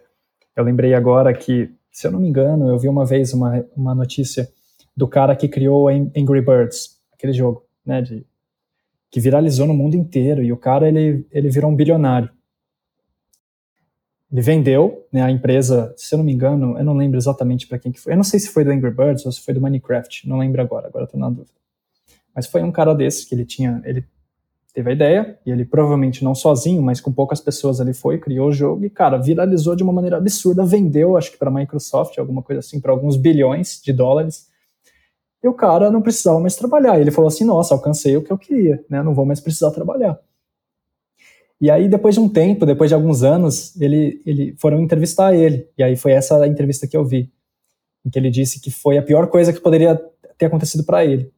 eu lembrei agora que, se eu não me engano, eu vi uma vez uma, uma notícia do cara que criou Angry Birds, aquele jogo, né, de, que viralizou no mundo inteiro, e o cara, ele, ele virou um bilionário. Ele vendeu né, a empresa, se eu não me engano, eu não lembro exatamente para quem que foi, eu não sei se foi do Angry Birds ou se foi do Minecraft, não lembro agora, agora estou na dúvida. Mas foi um cara desses que ele tinha, ele teve a ideia, e ele provavelmente não sozinho, mas com poucas pessoas ali foi, criou o jogo e, cara, viralizou de uma maneira absurda, vendeu, acho que para a Microsoft, alguma coisa assim, para alguns bilhões de dólares. E o cara não precisava mais trabalhar. Ele falou assim: nossa, alcancei o que eu queria, né? Não vou mais precisar trabalhar. E aí, depois de um tempo, depois de alguns anos, ele, ele foram entrevistar ele. E aí foi essa entrevista que eu vi, em que ele disse que foi a pior coisa que poderia ter acontecido para ele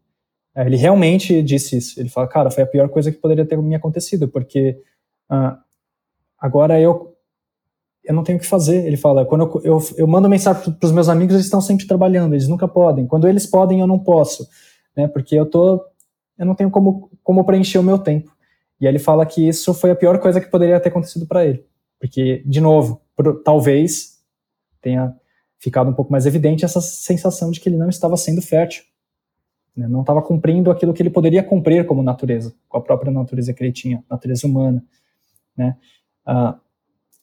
é, ele realmente disse isso. Ele fala, cara, foi a pior coisa que poderia ter me acontecido, porque uh, agora eu eu não tenho o que fazer. Ele fala, quando eu, eu, eu mando mensagem para os meus amigos, eles estão sempre trabalhando, eles nunca podem. Quando eles podem, eu não posso, né? Porque eu tô, eu não tenho como, como preencher o meu tempo. E aí ele fala que isso foi a pior coisa que poderia ter acontecido para ele, porque de novo, talvez tenha ficado um pouco mais evidente essa sensação de que ele não estava sendo fértil né? Não estava cumprindo aquilo que ele poderia cumprir como natureza, com a própria natureza que ele tinha, natureza humana. Né?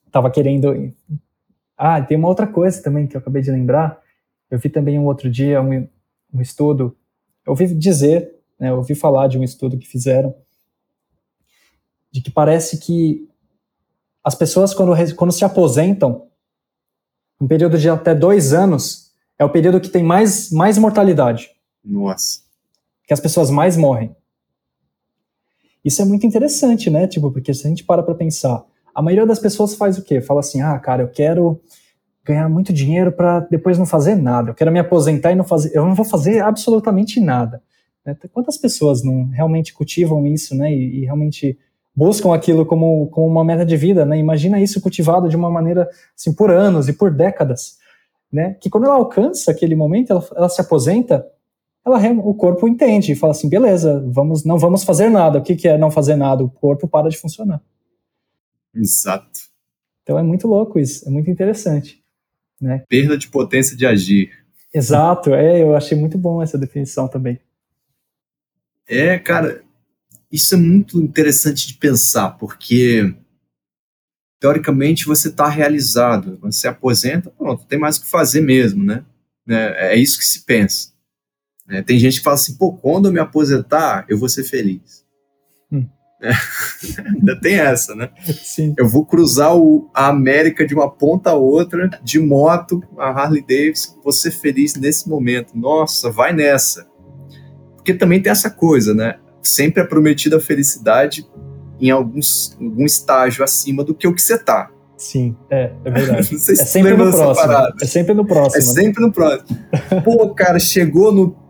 Estava ah, querendo. Ah, tem uma outra coisa também que eu acabei de lembrar. Eu vi também um outro dia um, um estudo. Eu ouvi dizer, né, eu ouvi falar de um estudo que fizeram, de que parece que as pessoas, quando, quando se aposentam, um período de até dois anos, é o período que tem mais, mais mortalidade.
Nossa
que as pessoas mais morrem. Isso é muito interessante, né? Tipo, porque se a gente para para pensar, a maioria das pessoas faz o quê? Fala assim: "Ah, cara, eu quero ganhar muito dinheiro para depois não fazer nada. Eu quero me aposentar e não fazer. Eu não vou fazer absolutamente nada. Né? Quantas pessoas não realmente cultivam isso, né? E, e, realmente buscam aquilo como, como uma meta de vida, né? Imagina isso cultivado de uma maneira assim por anos e por décadas, né? Que quando ela alcança aquele momento, ela, ela se aposenta, ela o corpo entende e fala assim, beleza, vamos, não vamos fazer nada. O que, que é não fazer nada? O corpo para de funcionar.
Exato.
Então é muito louco isso, é muito interessante. Né?
Perda de potência de agir.
Exato, é, eu achei muito bom essa definição também.
É, cara, isso é muito interessante de pensar, porque teoricamente você está realizado, você aposenta, pronto, tem mais o que fazer mesmo, né? É, é isso que se pensa. É, tem gente que fala assim, pô, quando eu me aposentar, eu vou ser feliz. Hum. É, ainda tem essa, né?
Sim.
Eu vou cruzar o, a América de uma ponta a outra, de moto, a Harley Davidson, vou ser feliz nesse momento. Nossa, vai nessa. Porque também tem essa coisa, né? Sempre é prometida a felicidade em alguns, algum estágio acima do que o que você tá.
Sim, é, é verdade. Não sei se é sempre no próximo. É sempre no próximo.
É sempre no próximo. Pô, cara, chegou no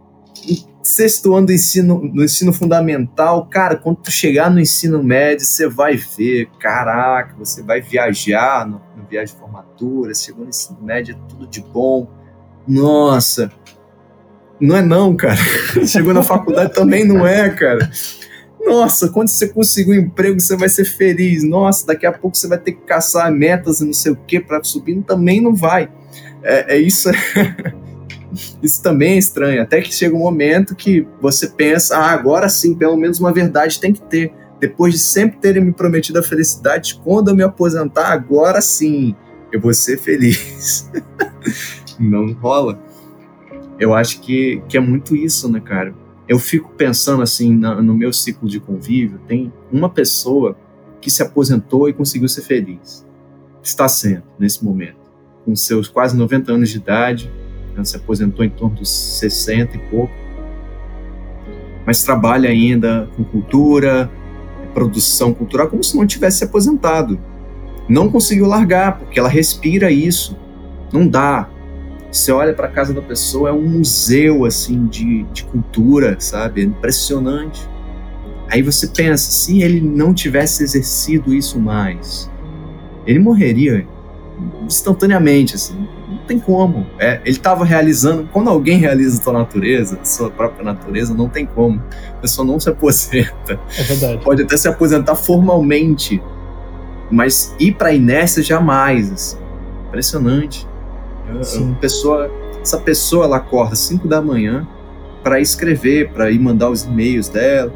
sexto ano do ensino, no ensino fundamental, cara, quando tu chegar no ensino médio, você vai ver, caraca, você vai viajar no, no viagem de formatura, chegou no ensino médio, é tudo de bom. Nossa, não é não, cara. Chegou na faculdade também não é, cara. Nossa, quando você conseguir um emprego, você vai ser feliz. Nossa, daqui a pouco você vai ter que caçar metas e não sei o que para subir. Também não vai. É, é isso. isso também é estranho. Até que chega um momento que você pensa, ah, agora sim, pelo menos uma verdade tem que ter. Depois de sempre terem me prometido a felicidade, quando eu me aposentar, agora sim, eu vou ser feliz. não rola. Eu acho que, que é muito isso, né, cara? Eu fico pensando assim, na, no meu ciclo de convívio, tem uma pessoa que se aposentou e conseguiu ser feliz. Está sendo, nesse momento. Com seus quase 90 anos de idade, ela se aposentou em torno dos 60 e pouco, mas trabalha ainda com cultura, produção cultural, como se não tivesse se aposentado. Não conseguiu largar, porque ela respira isso. Não dá. Você olha para a casa da pessoa, é um museu assim de, de cultura, sabe? É impressionante. Aí você pensa, se ele não tivesse exercido isso mais, ele morreria instantaneamente, assim tem como. É, ele estava realizando. Quando alguém realiza sua natureza, sua própria natureza, não tem como. A pessoa não se aposenta.
É verdade.
Pode até se aposentar formalmente, mas ir para a inércia jamais. Assim. Impressionante. Sim. pessoa, essa pessoa ela acorda às 5 da manhã para escrever, para ir mandar os e-mails dela,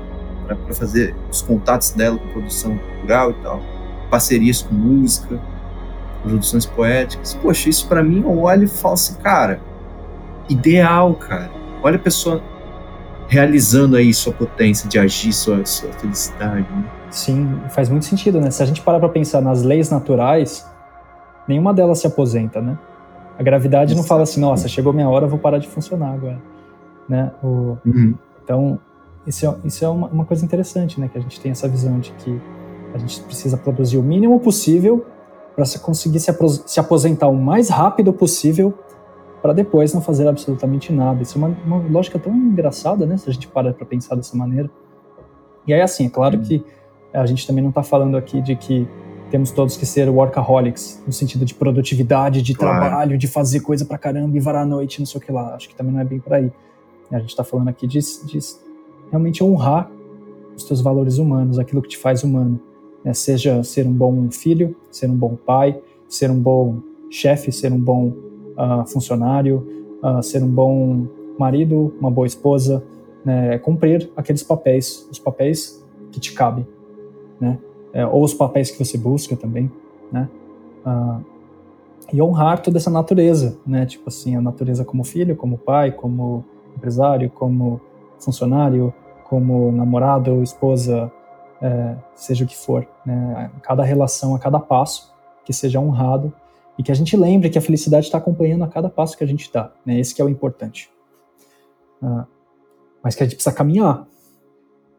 para fazer os contatos dela com produção cultural e tal, parcerias com música produções poéticas. Poxa, isso para mim eu olho e falo assim, cara, ideal, cara. Olha a pessoa realizando aí sua potência de agir, sua, sua felicidade. Né?
Sim, faz muito sentido, né? Se a gente parar para pensar nas leis naturais, nenhuma delas se aposenta, né? A gravidade não fala assim, nossa, chegou minha hora, vou parar de funcionar agora, né? O, uhum. Então, isso é, isso é uma, uma coisa interessante, né? Que a gente tem essa visão de que a gente precisa produzir o mínimo possível para você conseguir se, se, aposentar o mais rápido possível para depois não fazer absolutamente nada. Isso é uma, uma lógica tão engraçada, né? Se a gente para para pensar dessa maneira. E aí, assim, é claro que a gente também não está falando aqui de que temos todos que ser workaholics, no sentido de produtividade, de claro. trabalho, de fazer coisa para caramba e varar a noite, não sei o que lá. Acho que também não é bem por aí. A gente está falando aqui de, de realmente honrar os teus valores humanos, aquilo que te faz humano né? seja ser um bom filho, ser um bom pai, ser um bom chefe, ser um bom uh, funcionário, uh, ser um bom marido, uma boa esposa, né? cumprir aqueles papéis, os papéis que te cabem, né? É, ou os papéis que você busca também, né? Uh, e honrar toda essa natureza, né? Tipo assim, a natureza como filho, como pai, como empresário, como funcionário, como namorado, esposa, é, seja o que for, né? A cada relação, a cada passo, que seja honrado e que a gente lembre que a felicidade está acompanhando a cada passo que a gente dá, né? Esse que é o importante. Ah, mas que a gente precisa caminhar,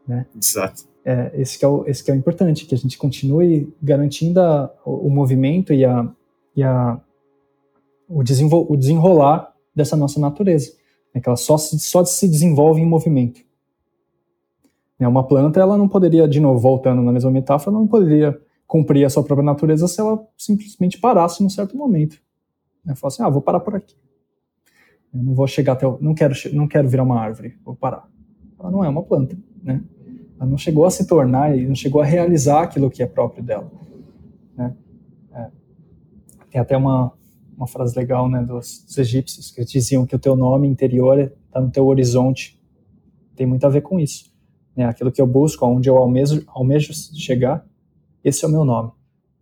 né?
Exato.
É, esse, que é o, esse que é o importante, que a gente continue garantindo a, o, o, movimento e a, e a o, o desenrolar dessa nossa natureza, né, que ela só se, só se desenvolve em movimento. Né, uma planta, ela não poderia, de novo, voltando na mesma metáfora, ela não poderia cumprir a sua própria natureza se ela simplesmente parasse num certo momento. Né, falar assim, ah, vou parar por aqui. Eu não vou chegar até, o, não quero, não quero virar uma árvore, vou parar. Ela não é uma planta, né? Ela não chegou a se tornar e não chegou a realizar aquilo que é próprio dela. Né? É. Tem até uma, uma frase legal né, dos, dos egípcios que diziam que o teu nome interior está no teu horizonte. Tem muito a ver com isso. Né? Aquilo que eu busco, aonde eu almejo, almejo chegar, esse é o meu nome.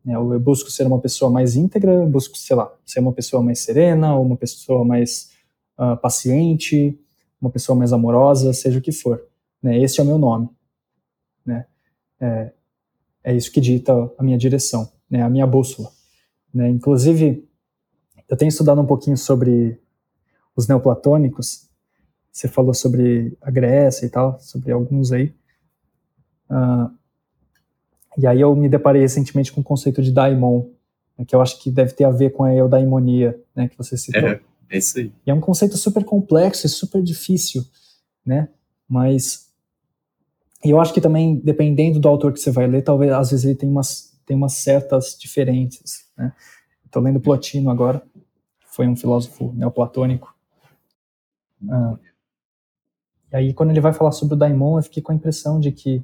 Né? Eu busco ser uma pessoa mais íntegra, eu busco, sei lá, ser uma pessoa mais serena, uma pessoa mais uh, paciente, uma pessoa mais amorosa, seja o que for. Né? Esse é o meu nome. Né? É, é isso que dita a minha direção, né? a minha bússola. Né? Inclusive, eu tenho estudado um pouquinho sobre os neoplatônicos. Você falou sobre a Grécia e tal, sobre alguns aí. Uh, e aí eu me deparei recentemente com o conceito de daimon, né, que eu acho que deve ter a ver com a eudaimonia, né, que você citou.
É, é isso aí.
E é um conceito super complexo e super difícil, né? Mas eu acho que também, dependendo do autor que você vai ler, talvez às vezes ele tem umas, tem umas certas diferentes, né? Estou lendo Plotino agora, foi um filósofo neoplatônico. Ah, e aí, quando ele vai falar sobre o daimon, eu fiquei com a impressão de que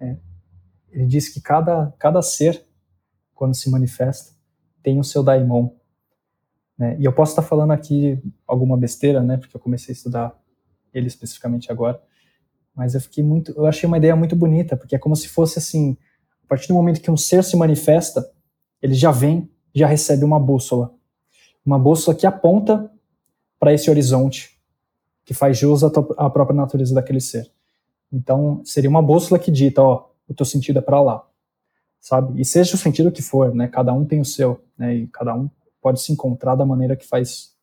é, ele diz que cada, cada ser, quando se manifesta, tem o seu daimon. Né? E eu posso estar falando aqui alguma besteira, né? Porque eu comecei a estudar ele especificamente agora. Mas eu fiquei muito, eu achei uma ideia muito bonita, porque é como se fosse assim, a partir do momento que um ser se manifesta, ele já vem, já recebe uma bússola. Uma bússola que aponta para esse horizonte, que faz jus à, à própria natureza daquele ser. Então, seria uma bússola que dita, ó, o teu sentido é para lá, sabe? E seja o sentido que for, né? Cada um tem o seu, né? E cada um pode se encontrar da maneira que faz,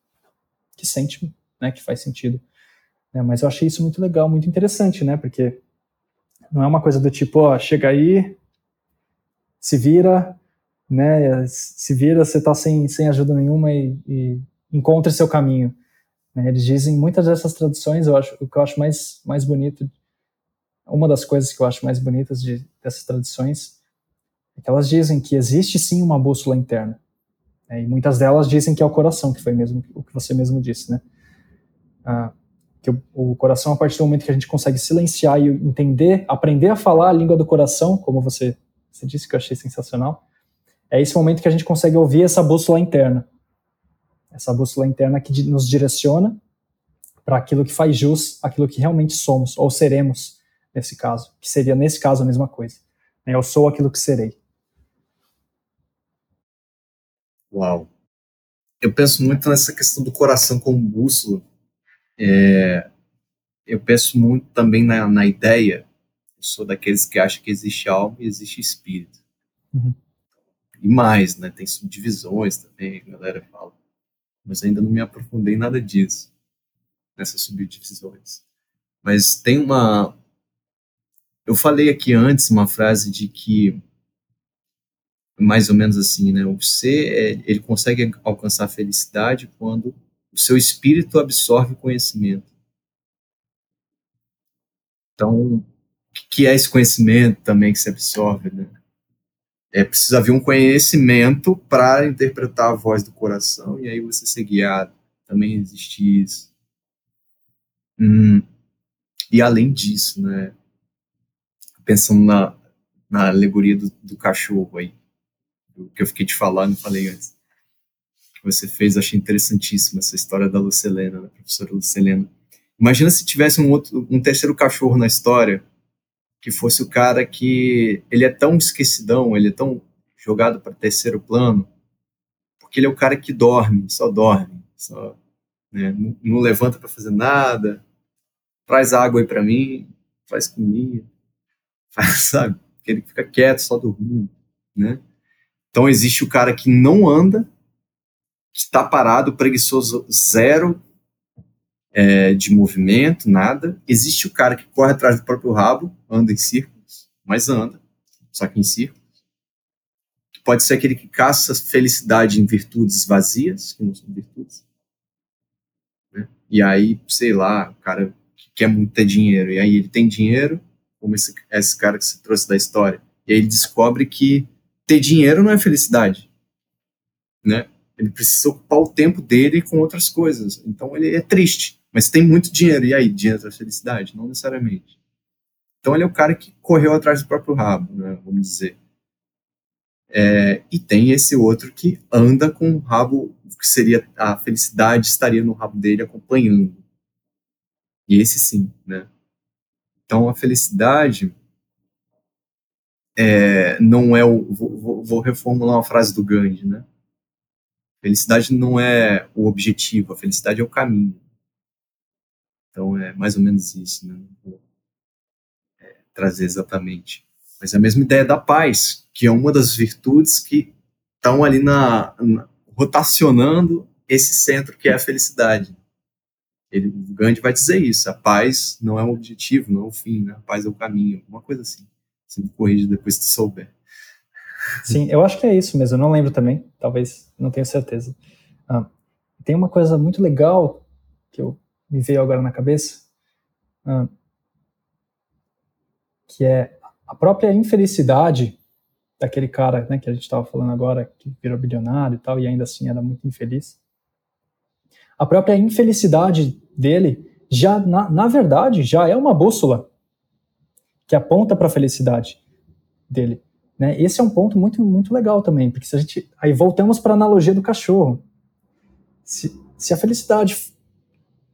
que sente, né? Que faz sentido. É, mas eu achei isso muito legal, muito interessante, né? Porque não é uma coisa do tipo, ó, chega aí, se vira, né? Se vira, você tá sem, sem ajuda nenhuma e, e encontre seu caminho. Né? Eles dizem muitas dessas traduções, eu acho, o que eu acho mais, mais bonito, uma das coisas que eu acho mais bonitas de, dessas tradições é que elas dizem que existe sim uma bússola interna. Né? E muitas delas dizem que é o coração, que foi mesmo o que você mesmo disse, né? Ah, que o, o, coração, a partir do momento que a gente consegue silenciar e entender, aprender a falar a língua do coração, como você, você disse que eu achei sensacional, é esse momento que a gente consegue ouvir essa bússola interna. Essa bússola interna que nos direciona para aquilo que faz jus aquilo que realmente somos, ou seremos, nesse caso, que seria, nesse caso, a mesma coisa. Né? Eu sou aquilo que serei.
Uau! Eu penso muito nessa questão do coração como bússola, é, eu penso muito também na, na ideia, eu sou daqueles que acham que existe alma e existe espírito. Uhum. E mais, né? Tem subdivisões também, a galera fala. Mas ainda não me aprofundei nada disso, nessas subdivisões. Mas tem uma. Eu falei aqui antes uma frase de que mais ou menos assim, né? O ser, ele consegue alcançar a felicidade quando o seu espírito absorve conhecimento. Então, o que é esse conhecimento também que se absorve, né? É preciso haver um conhecimento para interpretar a voz do coração e aí você ser guiado. Também existe isso. Hum, e além disso, né? Pensando na, na alegoria do, do cachorro aí, que eu fiquei te falando, falei antes que você fez, achei interessantíssima essa história da Lucelena, da professora Lucelena. Imagina se tivesse um outro, um terceiro cachorro na história, que fosse o cara que ele é tão esquecidão, ele é tão jogado para terceiro plano, porque ele é o cara que dorme, só dorme, só né, não, não levanta para fazer nada, traz água aí para mim, faz comida, faz, sabe? Ele fica quieto, só dormindo, né? Então existe o cara que não anda, está parado, preguiçoso, zero é, de movimento, nada. Existe o cara que corre atrás do próprio rabo, anda em círculos, mas anda, só que em círculos. que pode ser aquele que caça felicidade em virtudes vazias, que não são virtudes. Né? E aí, sei lá, o cara quer muito ter dinheiro, e aí ele tem dinheiro, como esse, esse cara que você trouxe da história, e aí ele descobre que ter dinheiro não é felicidade, né? Ele precisa ocupar o tempo dele com outras coisas. Então ele é triste, mas tem muito dinheiro. E aí, dinheiro traz felicidade? Não necessariamente. Então ele é o cara que correu atrás do próprio rabo, né, vamos dizer. É, e tem esse outro que anda com o rabo, que seria a felicidade estaria no rabo dele acompanhando. E esse sim, né? Então a felicidade é, não é o. Vou, vou, reformular uma frase do Gandhi, né? Felicidade não é o objetivo, a felicidade é o caminho. Então é mais ou menos isso, né? Vou, é, trazer exatamente. Mas é a mesma ideia da paz, que é uma das virtudes que estão ali na, na, rotacionando esse centro que é a felicidade. Ele, o Gandhi vai dizer isso: a paz não é um objetivo, não é o fim, né? a paz é o caminho, uma coisa assim. Você me corrige depois que tu souber.
Sim, eu acho que é isso mesmo, eu não lembro também, talvez, não tenho certeza. Ah, tem uma coisa muito legal que eu, me veio agora na cabeça, ah, que é a própria infelicidade daquele cara né, que a gente estava falando agora, que virou bilionário e tal, e ainda assim era muito infeliz. A própria infelicidade dele, já na, na verdade, já é uma bússola que aponta para a felicidade dele. Né? Esse é um ponto muito, muito legal também, porque se a gente. Aí voltamos para a analogia do cachorro. Se, se a felicidade.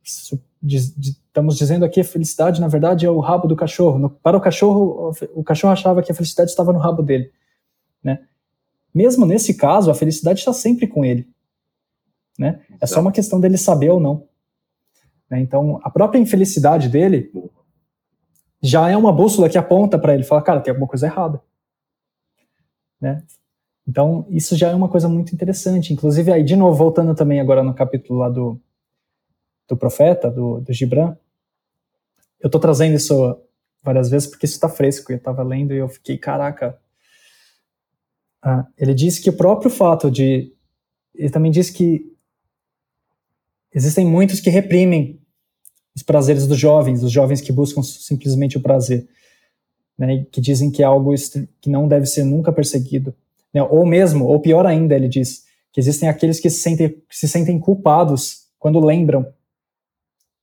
Estamos dizendo aqui a felicidade, na verdade, é o rabo do cachorro. No, para o cachorro, o cachorro achava que a felicidade estava no rabo dele. Né? Mesmo nesse caso, a felicidade está sempre com ele. Né? É só uma questão dele saber ou não. Né? Então, a própria infelicidade dele já é uma bússola que aponta para ele, fala, cara, tem alguma coisa errada. Né? Então, isso já é uma coisa muito interessante. Inclusive, aí, de novo, voltando também agora no capítulo lá do, do profeta, do, do Gibran, eu estou trazendo isso várias vezes porque isso está fresco. Eu estava lendo e eu fiquei, caraca. Ah, ele disse que o próprio fato de. Ele também disse que existem muitos que reprimem os prazeres dos jovens, os jovens que buscam simplesmente o prazer, né, que dizem que é algo que não deve ser nunca perseguido, né, ou mesmo, ou pior ainda, ele diz, que existem aqueles que se sentem, que se sentem culpados quando lembram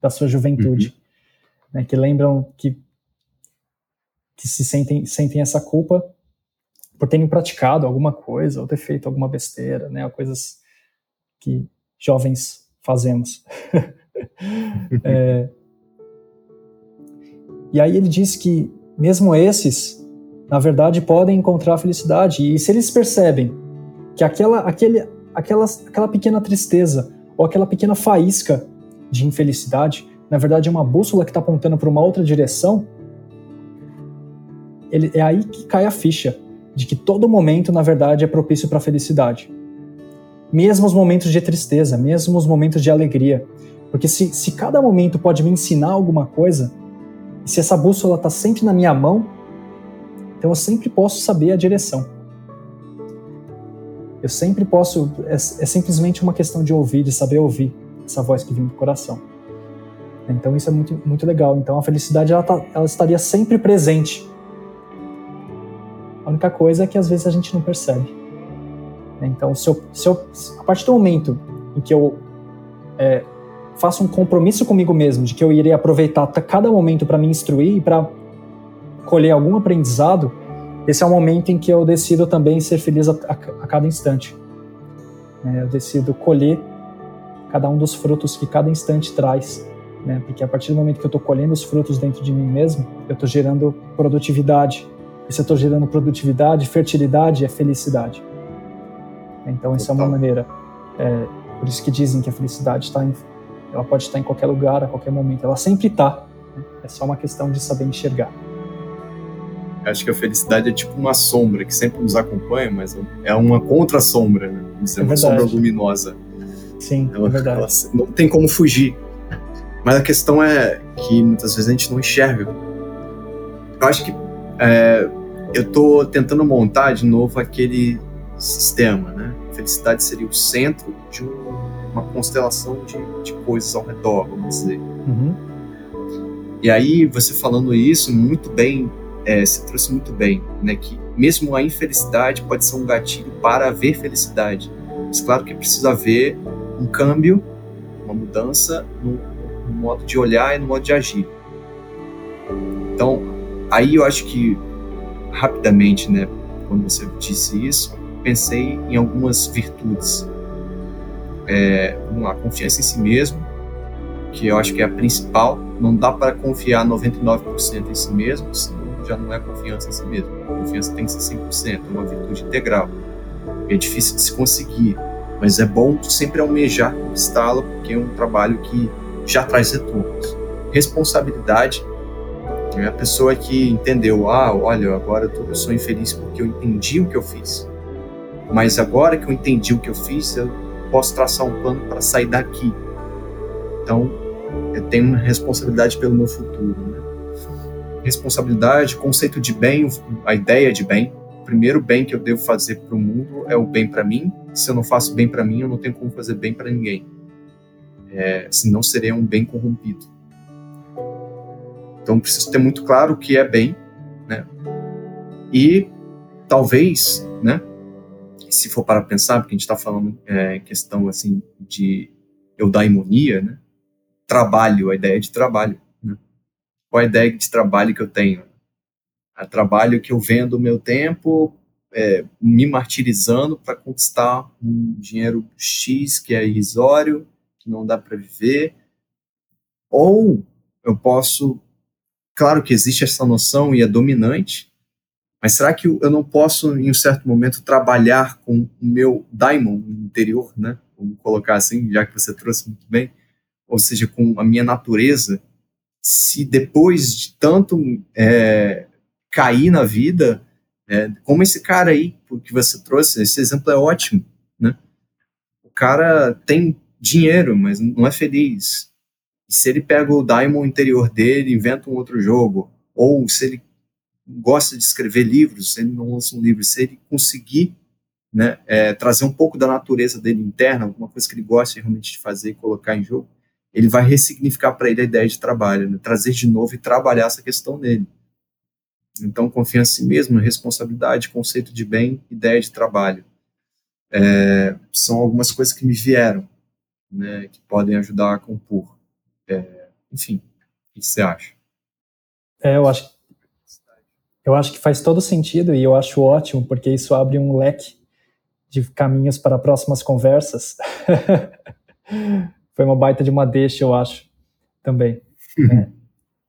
da sua juventude, uhum. né, que lembram que, que se sentem, sentem essa culpa por terem praticado alguma coisa, ou ter feito alguma besteira, né, coisas que jovens fazemos. é, e aí ele diz que mesmo esses, na verdade, podem encontrar felicidade. E se eles percebem que aquela, aquele, aquela, aquela pequena tristeza ou aquela pequena faísca de infelicidade, na verdade, é uma bússola que está apontando para uma outra direção, ele, é aí que cai a ficha de que todo momento, na verdade, é propício para a felicidade. Mesmo os momentos de tristeza, mesmo os momentos de alegria, porque se, se cada momento pode me ensinar alguma coisa, e se essa bússola está sempre na minha mão, então eu sempre posso saber a direção. Eu sempre posso, é, é simplesmente uma questão de ouvir, de saber ouvir essa voz que vem do coração. Então isso é muito, muito legal. Então a felicidade ela, tá, ela estaria sempre presente. A única coisa é que às vezes a gente não percebe. Então, se eu, se eu, a partir do momento em que eu é, faço um compromisso comigo mesmo de que eu irei aproveitar cada momento para me instruir e para colher algum aprendizado, esse é o momento em que eu decido também ser feliz a, a, a cada instante. É, eu decido colher cada um dos frutos que cada instante traz, né? porque a partir do momento que eu estou colhendo os frutos dentro de mim mesmo, eu estou gerando produtividade. E se eu estou gerando produtividade, fertilidade é felicidade. Então, essa é uma maneira. É, por isso que dizem que a felicidade está em ela pode estar em qualquer lugar, a qualquer momento. Ela sempre está. Né? É só uma questão de saber enxergar.
Eu acho que a felicidade é tipo uma sombra que sempre nos acompanha, mas é uma contra-sombra, né? é, é uma sombra luminosa.
Sim, ela, é verdade. Ela,
não tem como fugir. Mas a questão é que muitas vezes a gente não enxerga. Eu acho que é, eu estou tentando montar de novo aquele sistema, né? A felicidade seria o centro de um, uma constelação de, de, coisas ao redor, vamos dizer. Uhum. E aí, você falando isso, muito bem, é, você trouxe muito bem, né? Que mesmo a infelicidade pode ser um gatilho para haver felicidade. Mas claro que precisa haver um câmbio, uma mudança no, no modo de olhar e no modo de agir. Então, aí eu acho que rapidamente, né, quando você disse isso, pensei em algumas virtudes. É, lá, confiança em si mesmo, que eu acho que é a principal. Não dá para confiar 99% em si mesmo, senão já não é confiança em si mesmo. A confiança tem que ser 100%, é uma virtude integral. É difícil de se conseguir, mas é bom sempre almejar conquistá-la, porque é um trabalho que já traz retornos. Responsabilidade é a pessoa que entendeu, ah, olha, agora eu sou infeliz porque eu entendi o que eu fiz. Mas agora que eu entendi o que eu fiz, eu posso traçar um plano para sair daqui. Então, eu tenho uma responsabilidade pelo meu futuro. Né? Responsabilidade, conceito de bem, a ideia de bem. O primeiro bem que eu devo fazer para o mundo é o bem para mim. Se eu não faço bem para mim, eu não tenho como fazer bem para ninguém. É, senão seria um bem corrompido. Então preciso ter muito claro o que é bem, né? E talvez, né? Se for para pensar, porque a gente está falando é, questão assim de eudaimonia, né? Trabalho, a ideia de trabalho. Né? Qual a ideia de trabalho que eu tenho? A trabalho que eu vendo o meu tempo, é, me martirizando para conquistar um dinheiro X que é irrisório, que não dá para viver, ou eu posso Claro que existe essa noção e é dominante, mas será que eu não posso, em um certo momento, trabalhar com o meu daimon interior, né? Vamos colocar assim, já que você trouxe muito bem, ou seja, com a minha natureza, se depois de tanto é, cair na vida, é, como esse cara aí que você trouxe, esse exemplo é ótimo, né? O cara tem dinheiro, mas não é feliz. E se ele pega o daimon interior dele, inventa um outro jogo, ou se ele gosta de escrever livros, se ele não lança um livro, se ele conseguir né, é, trazer um pouco da natureza dele interna, alguma coisa que ele gosta realmente de fazer e colocar em jogo, ele vai ressignificar para ele a ideia de trabalho, né, trazer de novo e trabalhar essa questão nele. Então, confiança em si mesmo, responsabilidade, conceito de bem, ideia de trabalho. É, são algumas coisas que me vieram, né, que podem ajudar a compor. É, enfim, o que você acha?
É, eu acho, eu acho que faz todo sentido e eu acho ótimo, porque isso abre um leque de caminhos para próximas conversas. Foi uma baita de uma deixa, eu acho, também.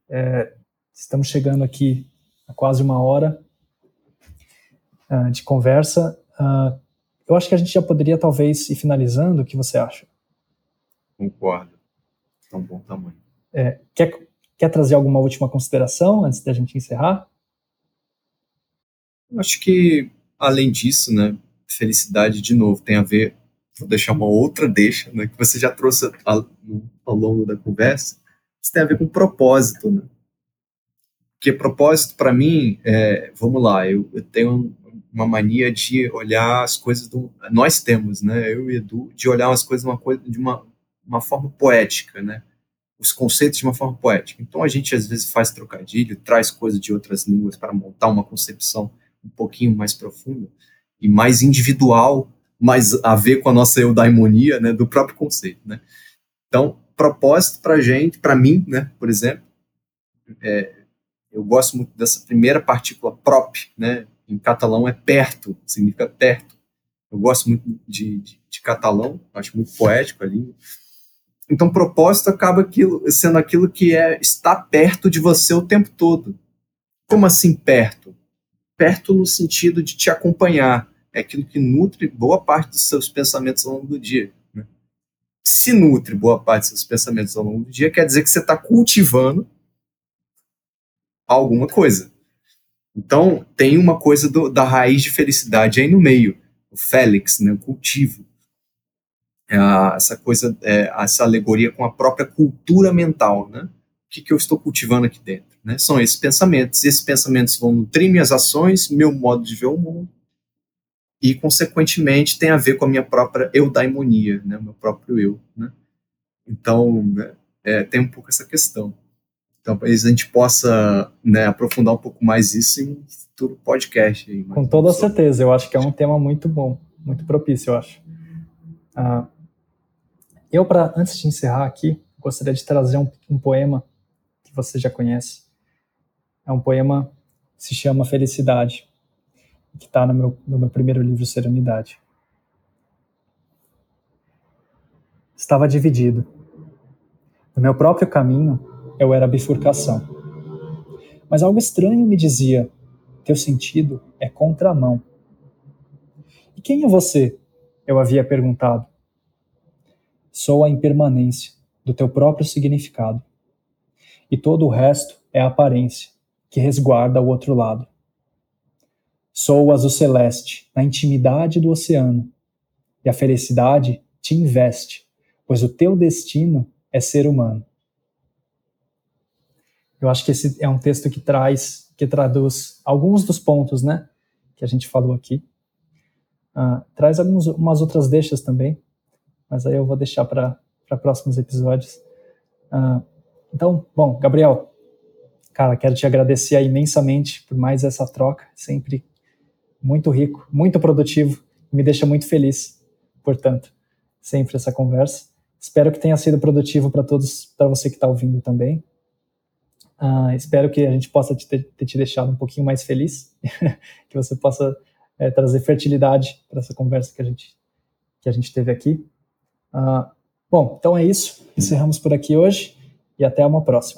É, é, estamos chegando aqui quase uma hora uh, de conversa. Uh, eu acho que a gente já poderia talvez ir finalizando. O que você acha?
Concordo é um bom tamanho.
É, quer, quer trazer alguma última consideração antes da gente encerrar?
Acho que, além disso, né, felicidade, de novo, tem a ver, vou deixar uma outra deixa, né, que você já trouxe ao, ao longo da conversa, isso tem a ver com propósito, né? Porque propósito, para mim, é, vamos lá, eu, eu, tenho uma mania de olhar as coisas, do, nós temos, né, eu e Edu, de olhar as coisas uma coisa, de uma uma forma poética, né? Os conceitos de uma forma poética. Então a gente às vezes faz trocadilho, traz coisas de outras línguas para montar uma concepção um pouquinho mais profunda e mais individual, mais a ver com a nossa eudaimonia, né, do próprio conceito, né? Então, propósito para gente, para mim, né, por exemplo, é, eu gosto muito dessa primeira partícula prop, né? Em catalão é perto, significa perto. Eu gosto muito de, de, de catalão, acho muito poético ali. Então, propósito acaba aquilo, sendo aquilo que é estar perto de você o tempo todo. Como assim perto? Perto no sentido de te acompanhar. É aquilo que nutre boa parte dos seus pensamentos ao longo do dia. Né? Se nutre boa parte dos seus pensamentos ao longo do dia, quer dizer que você está cultivando alguma coisa. Então, tem uma coisa do, da raiz de felicidade aí no meio. O Félix, né, o cultivo é, essa coisa, é, essa alegoria com a própria cultura mental, né? O que, que eu estou cultivando aqui dentro? Né? São esses pensamentos. Esses pensamentos vão nutrir minhas ações, meu modo de ver o mundo. e, consequentemente, tem a ver com a minha própria eudaimonia, né, o meu próprio eu. Né? Então, né, é, tem um pouco essa questão. Talvez a gente possa né, aprofundar um pouco mais isso em um futuro podcast. Aí,
com toda certeza, eu acho que é um tema muito bom, muito propício, eu acho. Ah, eu, para antes de encerrar aqui, gostaria de trazer um, um poema que você já conhece. É um poema que se chama Felicidade, que está no meu, no meu primeiro livro, Serenidade. Estava dividido. No meu próprio caminho, eu era bifurcação. Mas algo estranho me dizia: teu sentido é contramão. E quem é você? Eu havia perguntado. Sou a impermanência do teu próprio significado. E todo o resto é a aparência, que resguarda o outro lado. Sou o azul celeste, na intimidade do oceano, e a felicidade te investe, pois o teu destino é ser humano. Eu acho que esse é um texto que traz, que traduz alguns dos pontos, né, que a gente falou aqui. Uh, traz algumas outras deixas também, mas aí eu vou deixar para próximos episódios. Uh, então, bom, Gabriel, cara, quero te agradecer imensamente por mais essa troca, sempre muito rico, muito produtivo, me deixa muito feliz, portanto, sempre essa conversa. Espero que tenha sido produtivo para todos, para você que está ouvindo também. Uh, espero que a gente possa te ter, te deixado um pouquinho mais feliz, que você possa é, trazer fertilidade para essa conversa que a gente que a gente teve aqui. Uh, bom, então é isso. Encerramos por aqui hoje e até uma próxima.